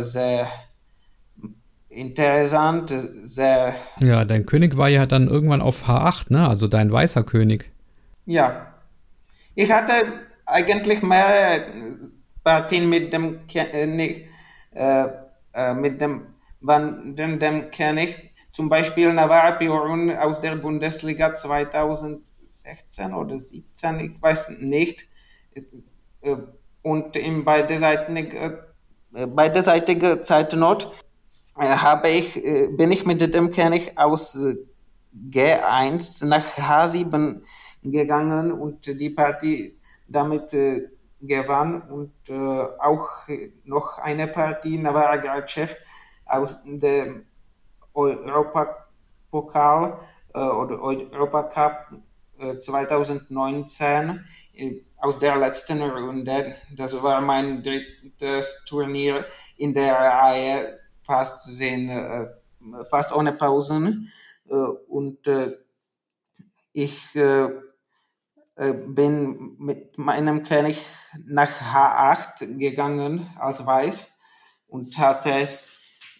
sehr interessant, sehr. Ja, dein König war ja dann irgendwann auf H8, ne? Also dein weißer König. Ja. Ich hatte eigentlich mehr Partien mit dem König, äh, äh, mit dem wandernden König. Zum Beispiel Navarra Piorun aus der Bundesliga 2016 oder 17, ich weiß nicht. Äh, und in äh, beiderseitige Zeitnot äh, habe ich, bin ich mit dem König aus äh, G1 nach H7 gegangen und die Partie damit gewann und auch noch eine Partie Navarra Garchev aus dem Europapokal oder Europacup 2019 aus der letzten Runde. Das war mein drittes Turnier in der Reihe fast sehen, äh, fast ohne Pausen. Äh, und äh, ich bin mit meinem König nach H8 gegangen als Weiß und hatte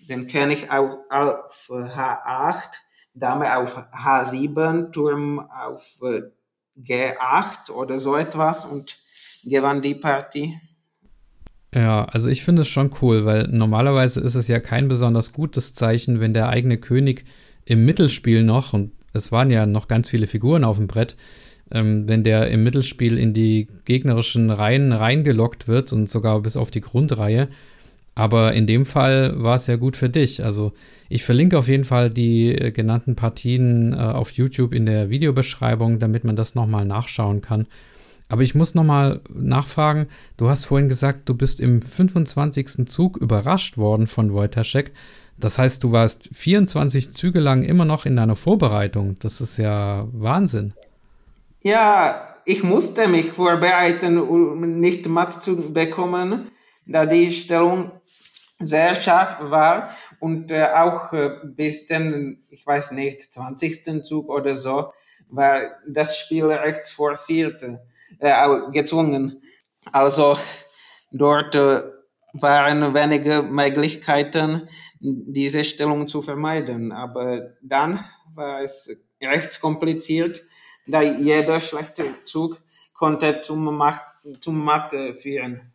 den König auf, auf H8, Dame auf H7, Turm auf G8 oder so etwas und gewann die Partie. Ja, also ich finde es schon cool, weil normalerweise ist es ja kein besonders gutes Zeichen, wenn der eigene König im Mittelspiel noch, und es waren ja noch ganz viele Figuren auf dem Brett, ähm, wenn der im Mittelspiel in die gegnerischen Reihen reingelockt wird und sogar bis auf die Grundreihe. Aber in dem Fall war es ja gut für dich. Also ich verlinke auf jeden Fall die äh, genannten Partien äh, auf YouTube in der Videobeschreibung, damit man das nochmal nachschauen kann. Aber ich muss nochmal nachfragen, du hast vorhin gesagt, du bist im 25. Zug überrascht worden von Wojtaszek. Das heißt, du warst 24 Züge lang immer noch in deiner Vorbereitung. Das ist ja Wahnsinn. Ja, ich musste mich vorbereiten, um nicht matt zu bekommen, da die Stellung sehr scharf war und äh, auch äh, bis den, ich weiß nicht, 20. Zug oder so, war das Spiel rechts forciert, äh, gezwungen. Also dort äh, waren wenige Möglichkeiten, diese Stellung zu vermeiden. Aber dann war es recht kompliziert, da jeder schlechte Zug konnte zum Macht, zum Macht führen.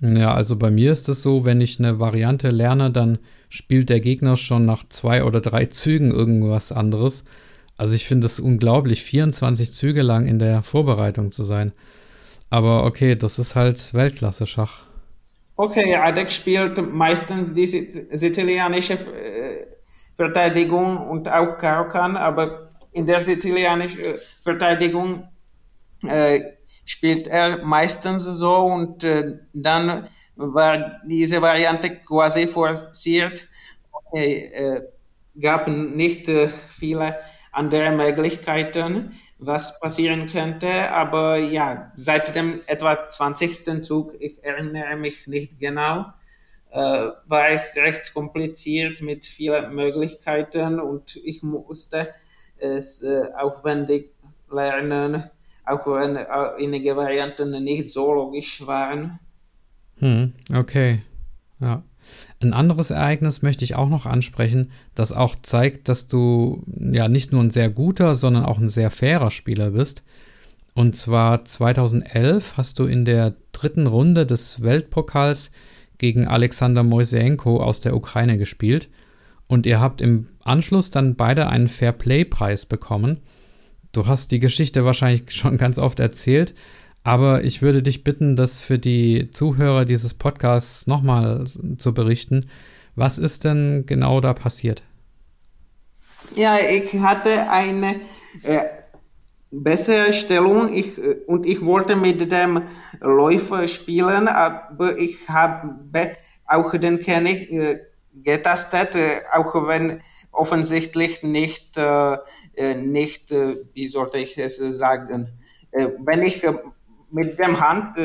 Ja, also bei mir ist es so, wenn ich eine Variante lerne, dann spielt der Gegner schon nach zwei oder drei Zügen irgendwas anderes. Also ich finde es unglaublich, 24 Züge lang in der Vorbereitung zu sein. Aber okay, das ist halt Weltklasse-Schach. Okay, Adek spielt meistens die sizilianische äh, Verteidigung und auch Karokan, aber in der sizilianischen äh, Verteidigung äh, spielt er meistens so und äh, dann war diese Variante quasi forciert. Äh, gab nicht äh, viele andere Möglichkeiten, was passieren könnte, aber ja, seit dem etwa 20. Zug, ich erinnere mich nicht genau, äh, war es recht kompliziert mit vielen Möglichkeiten und ich musste es äh, aufwendig lernen, auch wenn einige Varianten nicht so logisch waren. Hm, okay. Ja. Ein anderes Ereignis möchte ich auch noch ansprechen, das auch zeigt, dass du ja nicht nur ein sehr guter, sondern auch ein sehr fairer Spieler bist. Und zwar 2011 hast du in der dritten Runde des Weltpokals gegen Alexander Moisenko aus der Ukraine gespielt. Und ihr habt im Anschluss dann beide einen Fair-Play-Preis bekommen. Du hast die Geschichte wahrscheinlich schon ganz oft erzählt, aber ich würde dich bitten, das für die Zuhörer dieses Podcasts nochmal zu berichten. Was ist denn genau da passiert? Ja, ich hatte eine äh, bessere Stellung ich, äh, und ich wollte mit dem Läufer spielen, aber ich habe auch den König äh, getastet, äh, auch wenn offensichtlich nicht äh, äh, nicht, äh, wie sollte ich es sagen, wenn ich mit dem Hand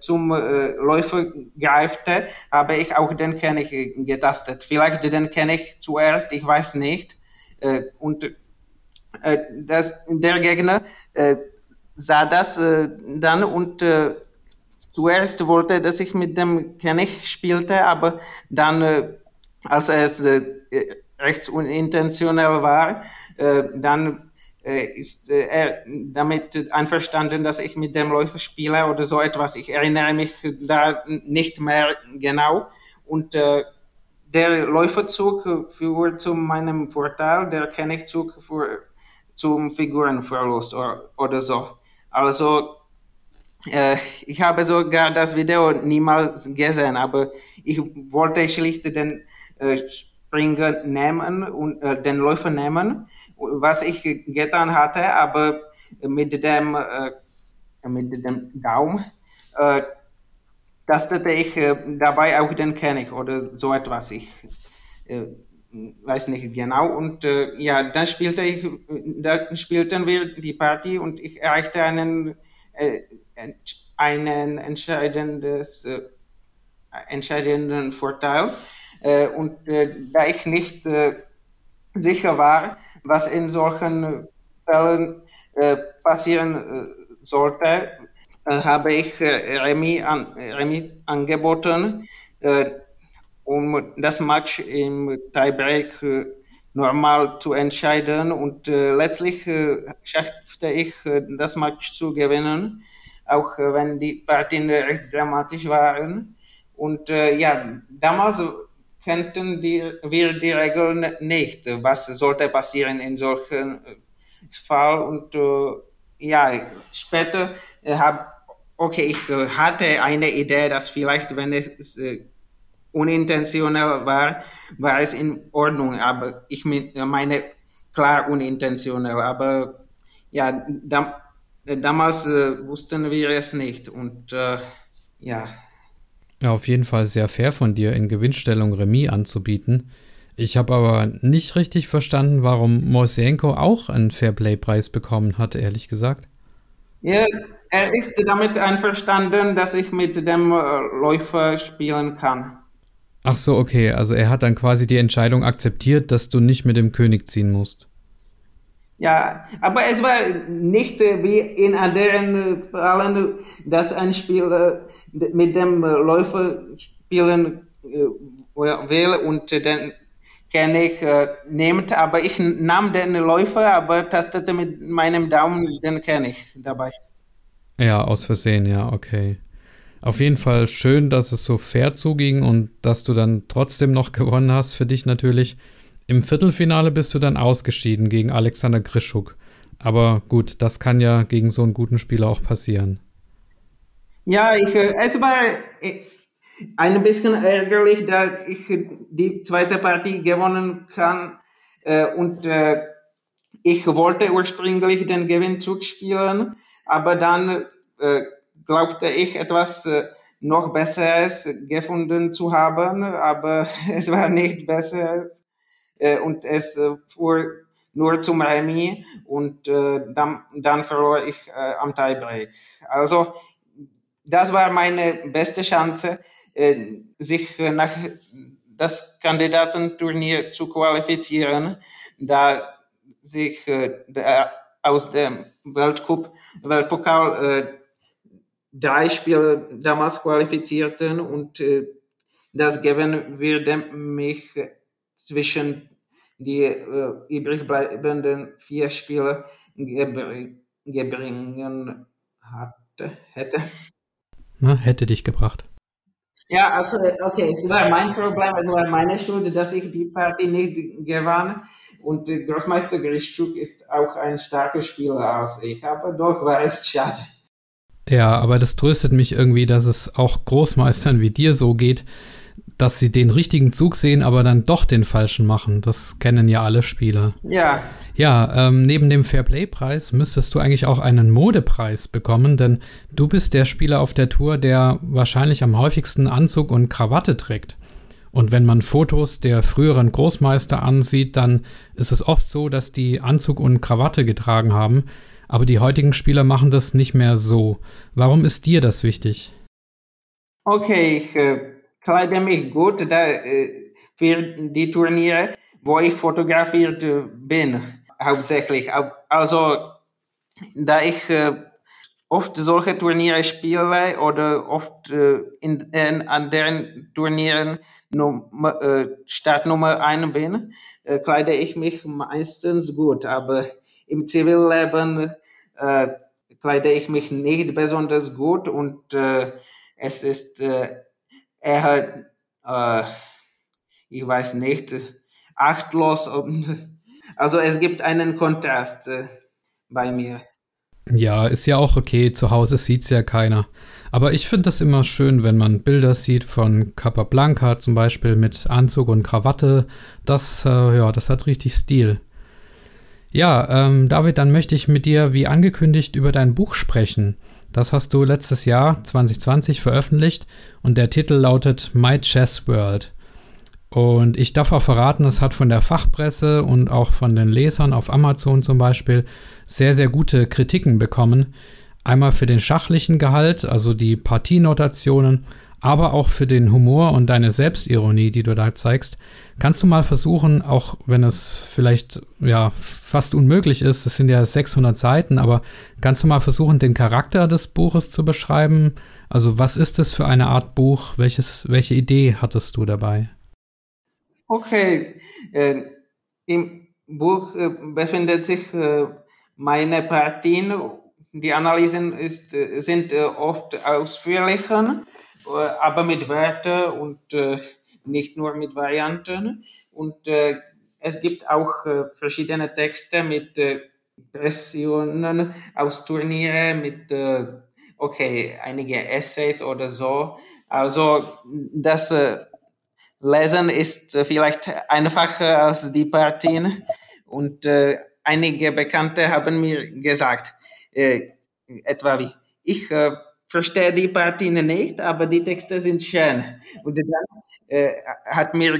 zum Läufer greifte, habe ich auch den König getastet. Vielleicht den König zuerst, ich weiß nicht. Und das, der Gegner sah das dann und zuerst wollte, dass ich mit dem König spielte, aber dann, als es rechtsunintentionell war, äh, dann äh, ist äh, er damit einverstanden, dass ich mit dem Läufer spiele oder so etwas. Ich erinnere mich da nicht mehr genau. Und äh, der Läuferzug führt zu meinem Vorteil, der Königzug für, zum Figurenverlust oder, oder so. Also äh, ich habe sogar das Video niemals gesehen, aber ich wollte schlicht den äh, Springer nehmen und äh, den Läufer nehmen, was ich getan hatte, aber mit dem, äh, mit dem Daumen äh, tastete ich äh, dabei auch den König oder so etwas. Ich äh, weiß nicht genau. Und äh, ja, dann spielte ich, dann spielten wir die Party und ich erreichte einen, einen entscheidendes entscheidenden Vorteil. Äh, und äh, da ich nicht äh, sicher war, was in solchen Fällen passieren sollte, habe ich Remy, an, Remy angeboten, um das Match im Tiebreak normal zu entscheiden. Und letztlich schaffte ich das Match zu gewinnen, auch wenn die Partien recht dramatisch waren. Und äh, ja, damals kannten wir die Regeln nicht. Was sollte passieren in solchen äh, Fall? Und äh, ja, später habe, okay, ich hatte eine Idee, dass vielleicht, wenn es unintentionell war, war es in Ordnung, aber ich meine klar unintentionell, aber ja, da, damals äh, wussten wir es nicht und äh, ja. Ja, auf jeden Fall sehr fair von dir, in Gewinnstellung Remis anzubieten. Ich habe aber nicht richtig verstanden, warum Moisenko auch einen Fairplay-Preis bekommen hat, ehrlich gesagt. Ja, er ist damit einverstanden, dass ich mit dem äh, Läufer spielen kann. Ach so, okay. Also er hat dann quasi die Entscheidung akzeptiert, dass du nicht mit dem König ziehen musst. Ja, aber es war nicht äh, wie in anderen Fällen, dass ein Spieler mit dem Läufer spielen will und den König nimmt. Aber ich nahm den Läufer, aber tastete mit meinem Daumen den König dabei. Ja, aus Versehen, ja, okay. Auf jeden Fall schön, dass es so fair zuging und dass du dann trotzdem noch gewonnen hast, für dich natürlich. Im Viertelfinale bist du dann ausgeschieden gegen Alexander Grischuk. Aber gut, das kann ja gegen so einen guten Spieler auch passieren. Ja, ich, äh, es war äh, ein bisschen ärgerlich, dass ich die zweite Partie gewonnen kann. Äh, und ich wollte ursprünglich den Gewinnzug spielen, aber dann glaubte ich etwas noch Besseres gefunden zu haben, aber es war nicht besser äh, und es äh, fuhr nur zum Remis und äh, dann, dann verlor ich am Tiebreak. Also das war meine beste Chance, sich nach das Kandidatenturnier zu qualifizieren, da sich aus dem Weltcup, Weltpokal drei Spieler damals qualifizierten und äh, das geben würde mich zwischen die äh, übrig bleibenden vier Spiele gebringen hatte, hätte. Na, hätte dich gebracht. Ja, okay, okay, es war mein Problem, es war meine Schuld, dass ich die Partie nicht gewann. Und Großmeister Grischuk ist auch ein starker Spieler als ich, aber doch war es schade. Ja, aber das tröstet mich irgendwie, dass es auch Großmeistern wie dir so geht, dass sie den richtigen Zug sehen, aber dann doch den falschen machen. Das kennen ja alle Spieler. Ja. Ja, ähm, neben dem Fairplay-Preis müsstest du eigentlich auch einen Modepreis bekommen, denn du bist der Spieler auf der Tour, der wahrscheinlich am häufigsten Anzug und Krawatte trägt. Und wenn man Fotos der früheren Großmeister ansieht, dann ist es oft so, dass die Anzug und Krawatte getragen haben. Aber die heutigen Spieler machen das nicht mehr so. Warum ist dir das wichtig? Okay, ich äh, mich gut da, äh, für die Turniere, wo ich fotografiert äh, bin, hauptsächlich. Also, da ich äh, oft solche Turniere spiele oder oft äh, in, in, an deren Turnieren Nummer, äh, Startnummer 1 bin, kleide ich mich meistens gut. Aber im Zivilleben kleide ich mich nicht besonders gut und es ist er hat, äh, ich weiß nicht, achtlos. Also es gibt einen Kontrast äh, bei mir. Ja, ist ja auch okay. Zu Hause sieht es ja keiner. Aber ich finde das immer schön, wenn man Bilder sieht von Capablanca zum Beispiel mit Anzug und Krawatte. Das, äh, ja, das hat richtig Stil. Ja, ähm, David, dann möchte ich mit dir, wie angekündigt, über dein Buch sprechen. Das hast du letztes Jahr 2020 veröffentlicht und der Titel lautet My Chess World. Und ich darf auch verraten, es hat von der Fachpresse und auch von den Lesern auf Amazon zum Beispiel sehr, sehr gute Kritiken bekommen. Einmal für den schachlichen Gehalt, also die Partienotationen, aber auch für den Humor und deine Selbstironie, die du da zeigst. Kannst du mal versuchen, auch wenn es vielleicht ja fast unmöglich ist, es sind ja 600 Seiten, aber kannst du mal versuchen, den Charakter des Buches zu beschreiben? Also was ist es für eine Art Buch? Welches, welche Idee hattest du dabei? Okay, äh, im Buch äh, befindet sich äh, meine Partien. Die Analysen ist, äh, sind äh, oft ausführlicher aber mit Wörtern und äh, nicht nur mit Varianten. Und äh, es gibt auch verschiedene Texte mit Impressionen aus Turniere mit, äh, okay, einige Essays oder so. Also das äh, Lesen ist äh, vielleicht einfacher als die Partien und äh, einige Bekannte haben mir gesagt, äh, etwa wie, ich äh, verstehe die Partien nicht, aber die Texte sind schön. Und dann äh, hat mir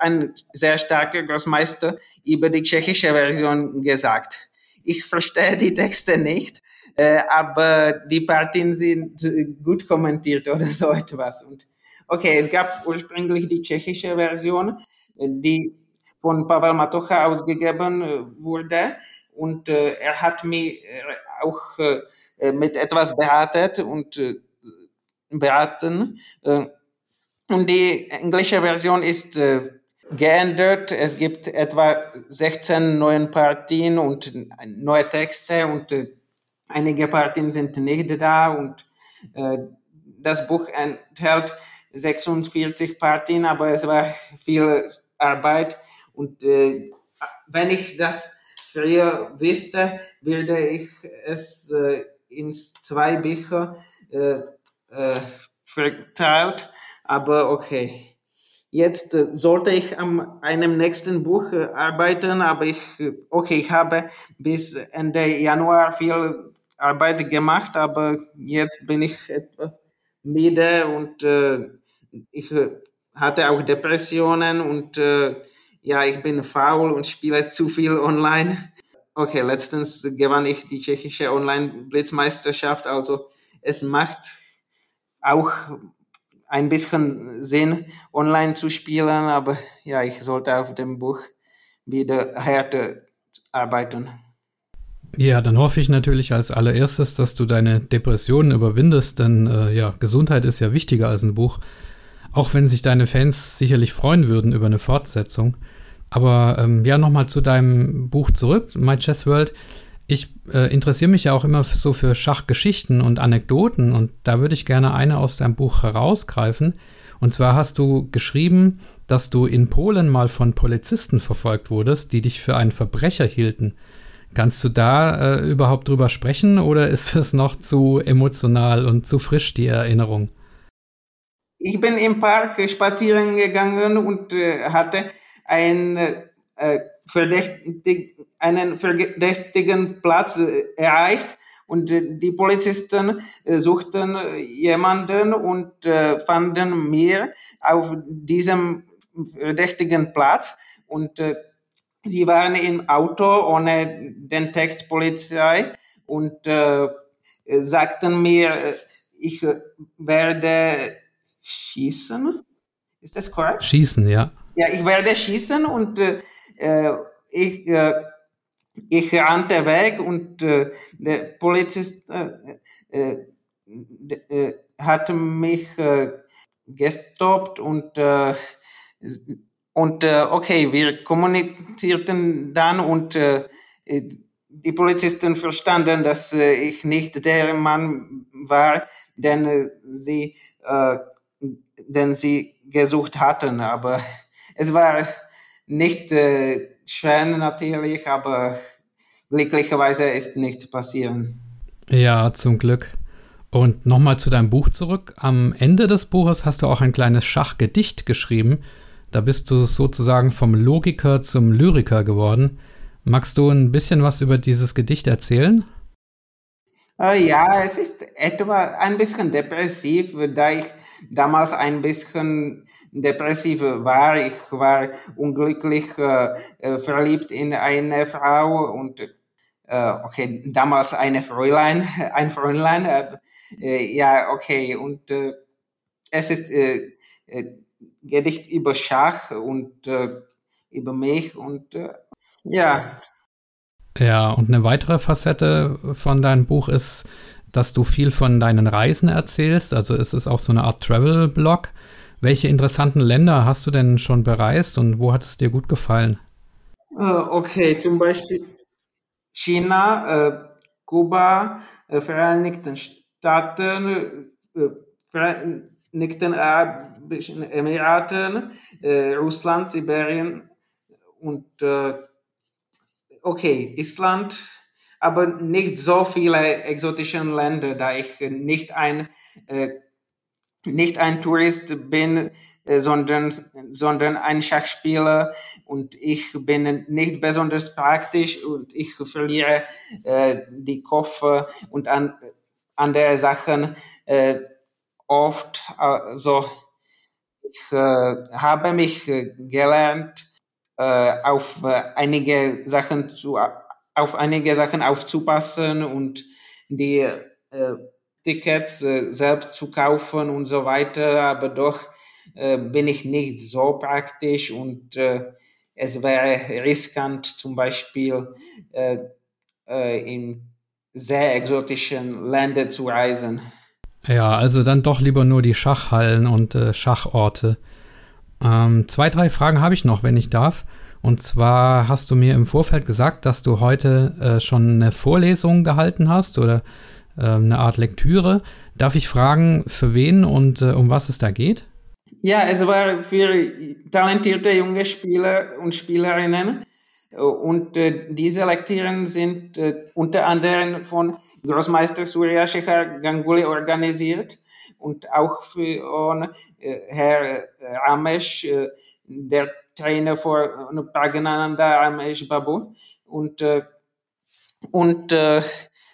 ein sehr starker Großmeister über die tschechische Version gesagt. Ich verstehe die Texte nicht, äh, aber die Partien sind gut kommentiert oder so etwas. Und okay, es gab ursprünglich die tschechische Version, die von Pavel Matocha ausgegeben äh, wurde. Und äh, er hat mich äh, auch äh, mit etwas beratet und äh, beraten. Äh, und die englische Version ist geändert. Es gibt etwa 16 neue Partien und neue Texte und einige Partien sind nicht da und das Buch enthält 46 Partien, aber es war viel Arbeit und äh, wenn ich das früher wüsste, würde ich es äh, in zwei Bücher äh, äh, verteilt. Aber okay. Jetzt äh, sollte ich an einem nächsten Buch äh, arbeiten, aber ich, okay, ich habe bis Ende Januar viel Arbeit gemacht, aber jetzt bin ich etwas müde und äh, ich hatte auch Depressionen und äh, ja, ich bin faul und spiele zu viel online. Okay, letztens gewann ich die tschechische Online-Blitzmeisterschaft, also es macht auch ein bisschen Sinn, online zu spielen, aber ja, ich sollte auf dem Buch wieder härter arbeiten. Ja, dann hoffe ich natürlich als allererstes, dass du deine Depressionen überwindest, denn äh, ja, Gesundheit ist ja wichtiger als ein Buch. Auch wenn sich deine Fans sicherlich freuen würden über eine Fortsetzung. Aber ähm, ja, nochmal zu deinem Buch zurück, My Chess World. Ich äh, interessiere mich ja auch immer so für Schachgeschichten und Anekdoten und da würde ich gerne eine aus deinem Buch herausgreifen. Und zwar hast du geschrieben, dass du in Polen mal von Polizisten verfolgt wurdest, die dich für einen Verbrecher hielten. Kannst du da äh, überhaupt drüber sprechen oder ist es noch zu emotional und zu frisch, die Erinnerung? Ich bin im Park spazieren gegangen und äh, hatte ein, äh, verdächtig, einen verdächtigen Platz äh, erreicht. Und äh, die Polizisten äh, suchten jemanden und fanden mir auf diesem verdächtigen Platz. Und sie waren im Auto ohne den Text Polizei und sagten mir, ich werde schießen. Ist das korrekt? Schießen, ja. Ja, ich werde schießen und äh, äh, ich, äh, ich rannte weg und äh, der Polizist äh, äh, hat mich gestoppt und, und okay, wir kommunizierten dann und die Polizisten verstanden, dass ich nicht der Mann war, den sie, äh, den sie gesucht hatten, aber es war nicht äh, schön natürlich, aber glücklicherweise ist nichts passiert. Ja, zum Glück. Und nochmal zu deinem Buch zurück. Am Ende des Buches hast du auch ein kleines Schachgedicht geschrieben. Da bist du sozusagen vom Logiker zum Lyriker geworden. Magst du ein bisschen was über dieses Gedicht erzählen? Äh, ja, es ist etwa ein bisschen depressiv, da ich damals ein bisschen depressiv war. Ich war unglücklich äh, äh verliebt in eine Frau und äh, okay, damals eine Fräulein, ein Fräulein. Äh, ja, okay, und äh, es ist Gedicht über Schach und über mich und ja. Ja, und eine weitere Facette von deinem Buch ist, dass du viel von deinen Reisen erzählst. Also es ist auch so eine Art Travel-Blog. Welche interessanten Länder hast du denn schon bereist und wo hat es dir gut gefallen? Uh, okay, zum Beispiel China, äh, Kuba, äh, Vereinigten Staaten, äh, Vereinigten Arabischen Emiraten, äh, Russland, Sibirien und äh, okay, Island, aber nicht so viele exotische Länder, da ich nicht ein, äh, nicht ein Tourist bin, äh, sondern, sondern ein Schachspieler und ich bin nicht besonders praktisch und ich verliere äh, die Koffer und an, andere Sachen äh, oft. Also ich äh, habe mich äh, gelernt, auf einige Sachen zu auf einige Sachen aufzupassen und die äh, Tickets äh, selbst zu kaufen und so weiter, aber doch äh, bin ich nicht so praktisch und äh, es wäre riskant, zum Beispiel äh, äh, in sehr exotischen Ländern zu reisen. Ja, also dann doch lieber nur die Schachhallen und äh, Schachorte. Ähm, zwei, drei Fragen habe ich noch, wenn ich darf. Und zwar hast du mir im Vorfeld gesagt, dass du heute äh, schon eine Vorlesung gehalten hast oder äh, eine Art Lektüre. Darf ich fragen, für wen und äh, um was es da geht? Ja, es war für talentierte junge Spieler und Spielerinnen. Und äh, diese Lektüren sind äh, unter anderem von Großmeister Surya Shekhar Ganguly organisiert und auch von äh, Herr Ramesh, der Trainer von Pragnananda Ramesh Babu. Und, äh, und äh,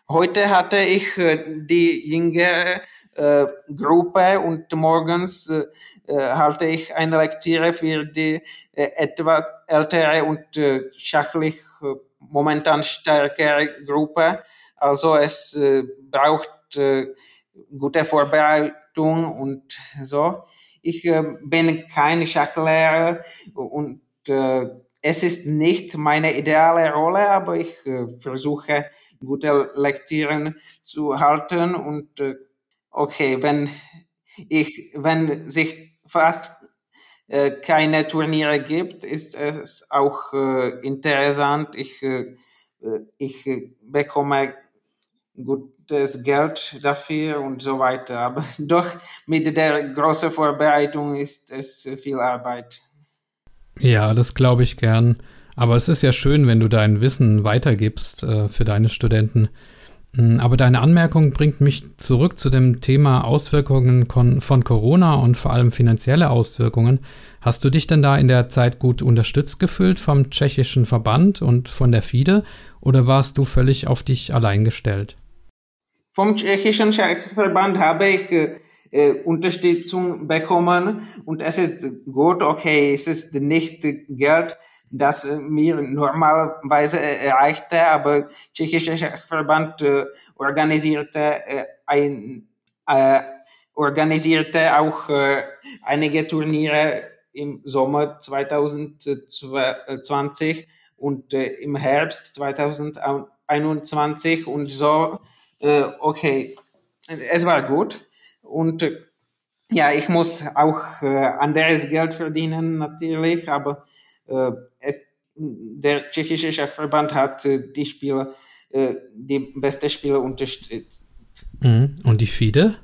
heute hatte ich äh, die jüngere äh, Gruppe und morgens äh, halte ich eine Lektüre für die äh, etwas ältere und äh, schachlich äh, momentan stärkere Gruppe. Also es äh, braucht äh, gute Vorbereitung und so. Ich äh, bin kein Schachlehrer und äh, es ist nicht meine ideale Rolle, aber ich äh, versuche gute Lektüren zu halten und äh, okay, wenn ich, wenn sich fast äh, keine Turniere gibt, ist es auch äh, interessant. Ich, äh, ich bekomme gutes Geld dafür und so weiter. Aber doch mit der großen Vorbereitung ist es viel Arbeit. Ja, das glaube ich gern. Aber es ist ja schön, wenn du dein Wissen weitergibst äh, für deine Studenten. Hm, aber deine Anmerkung bringt mich zurück zu dem Thema Auswirkungen von Corona und vor allem finanzielle Auswirkungen. Hast du dich denn da in der Zeit gut unterstützt gefühlt vom tschechischen Verband und von der FIDE oder warst du völlig auf dich allein gestellt? Vom tschechischen Verband habe ich äh, äh, Unterstützung bekommen und es ist gut, okay, es ist nicht Geld, das mir normalerweise erreichte, aber tschechischer Verband äh, organisierte äh, ein äh, organisierte auch äh, einige Turniere im Sommer 2020 und äh, im Herbst 2021 und so, äh, okay, es war gut. Und äh, ja, ich muss auch äh, anderes Geld verdienen natürlich, aber äh, es, der tschechische Schachverband hat äh, die Spieler, äh, die beste Spieler unterstützt. Mhm. Und die FIDE?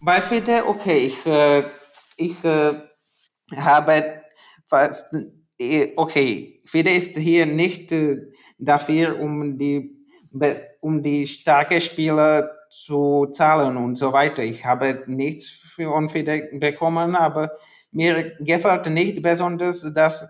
Bei FIDE, okay, ich, äh, ich habe fast, okay, FIDE ist hier nicht dafür, um die, um die starke Spieler zu zahlen und so weiter. Ich habe nichts von FIDE bekommen, aber mir gefällt nicht besonders, dass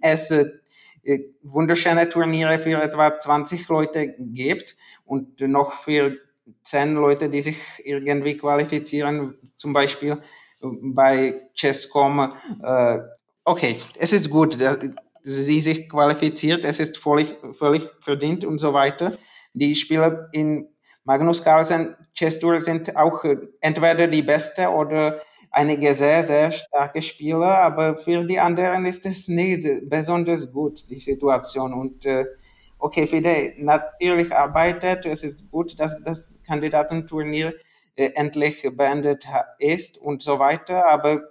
es äh, wunderschöne Turniere für etwa 20 Leute gibt und noch für 10 Leute, die sich irgendwie qualifizieren, zum Beispiel bei Chesscom. Äh, okay, es ist gut, dass sie sich qualifiziert, es ist völlig, völlig verdient und so weiter. Die Spieler in Magnus Carlsen Chess Tour sind auch äh, entweder die beste oder einige sehr, sehr starke Spieler, aber für die anderen ist es nicht besonders gut, die Situation. Und äh, okay, FIDE natürlich arbeitet, es ist gut, dass das Kandidatenturnier äh, endlich beendet ist und so weiter, aber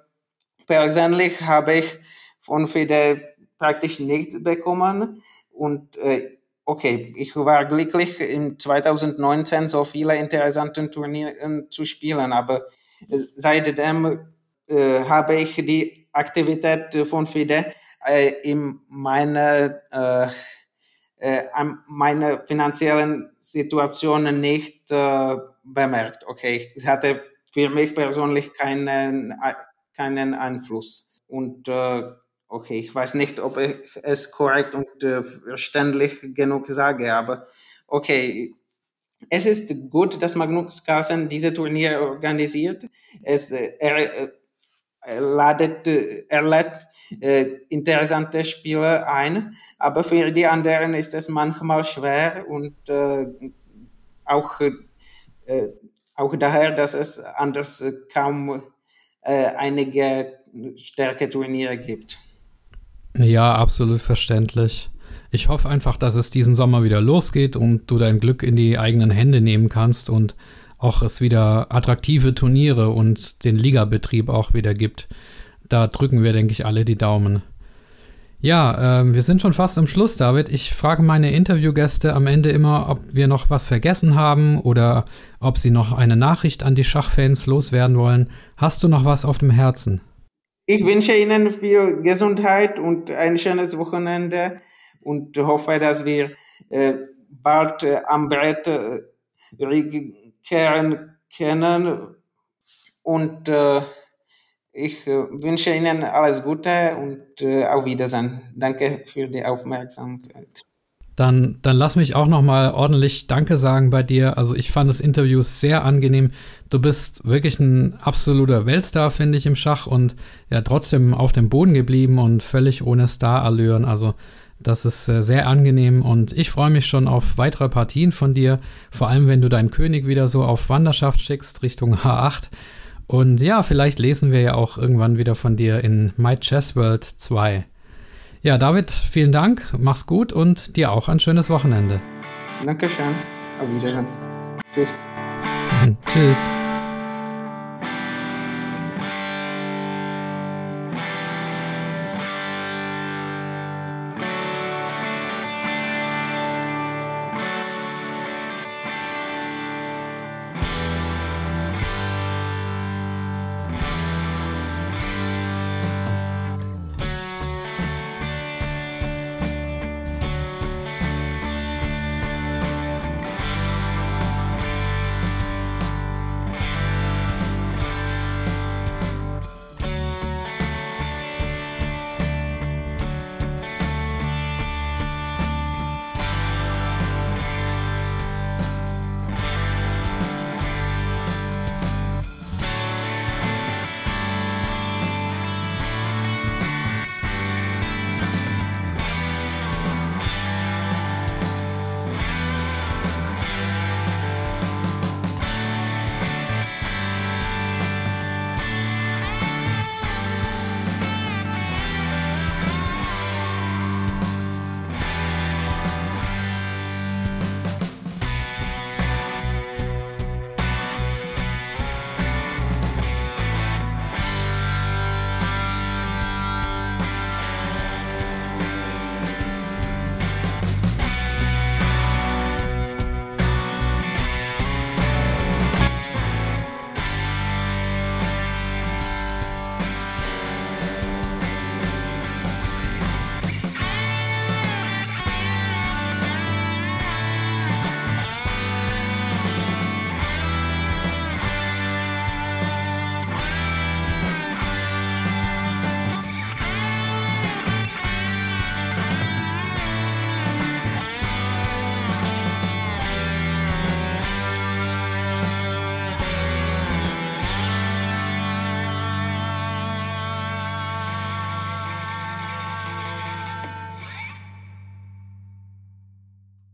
persönlich habe ich von FIDE praktisch nichts bekommen. Und äh, okay, ich war glücklich, in 2019 so viele interessante Turniere zu spielen, aber äh, seitdem äh, habe ich die Aktivität von FIDE äh, in meine, äh, äh, meine finanziellen Situation nicht äh, bemerkt. Okay, es hatte für mich persönlich keinen, keinen Einfluss. Und äh, okay, ich weiß nicht, ob ich es korrekt und äh, verständlich genug sage, aber okay, es ist gut, dass Magnus Carlsen diese Turniere organisiert. Es, äh, er, er ladet, er lädt äh, interessante Spiele ein, aber für die anderen ist es manchmal schwer und äh, auch, äh, auch daher, dass es anders kaum äh, einige Stärke-Turniere gibt. Ja, absolut verständlich. Ich hoffe einfach, dass es diesen Sommer wieder losgeht und du dein Glück in die eigenen Hände nehmen kannst und auch es wieder attraktive Turniere und den Ligabetrieb auch wieder gibt. Da drücken wir, denke ich, alle die Daumen. Ja, äh, wir sind schon fast am Schluss, David. Ich frage meine Interviewgäste am Ende immer, ob wir noch was vergessen haben oder ob sie noch eine Nachricht an die Schachfans loswerden wollen. Hast du noch was auf dem Herzen? Ich wünsche Ihnen viel Gesundheit und ein schönes Wochenende und hoffe, dass wir äh, bald äh, am Brett äh, können. Und äh, ich äh, wünsche Ihnen alles Gute und äh, auf Wiedersehen. Danke für die Aufmerksamkeit. Dann, dann lass mich auch noch mal ordentlich Danke sagen bei dir. Also ich fand das Interview sehr angenehm. Du bist wirklich ein absoluter Weltstar, finde ich, im Schach und ja trotzdem auf dem Boden geblieben und völlig ohne Starallüren. Also das ist äh, sehr angenehm und ich freue mich schon auf weitere Partien von dir, vor allem wenn du deinen König wieder so auf Wanderschaft schickst Richtung H8. Und ja, vielleicht lesen wir ja auch irgendwann wieder von dir in My Chess World 2. Ja, David, vielen Dank, mach's gut und dir auch ein schönes Wochenende. Dankeschön. Auf Wiedersehen. Tschüss. Tschüss.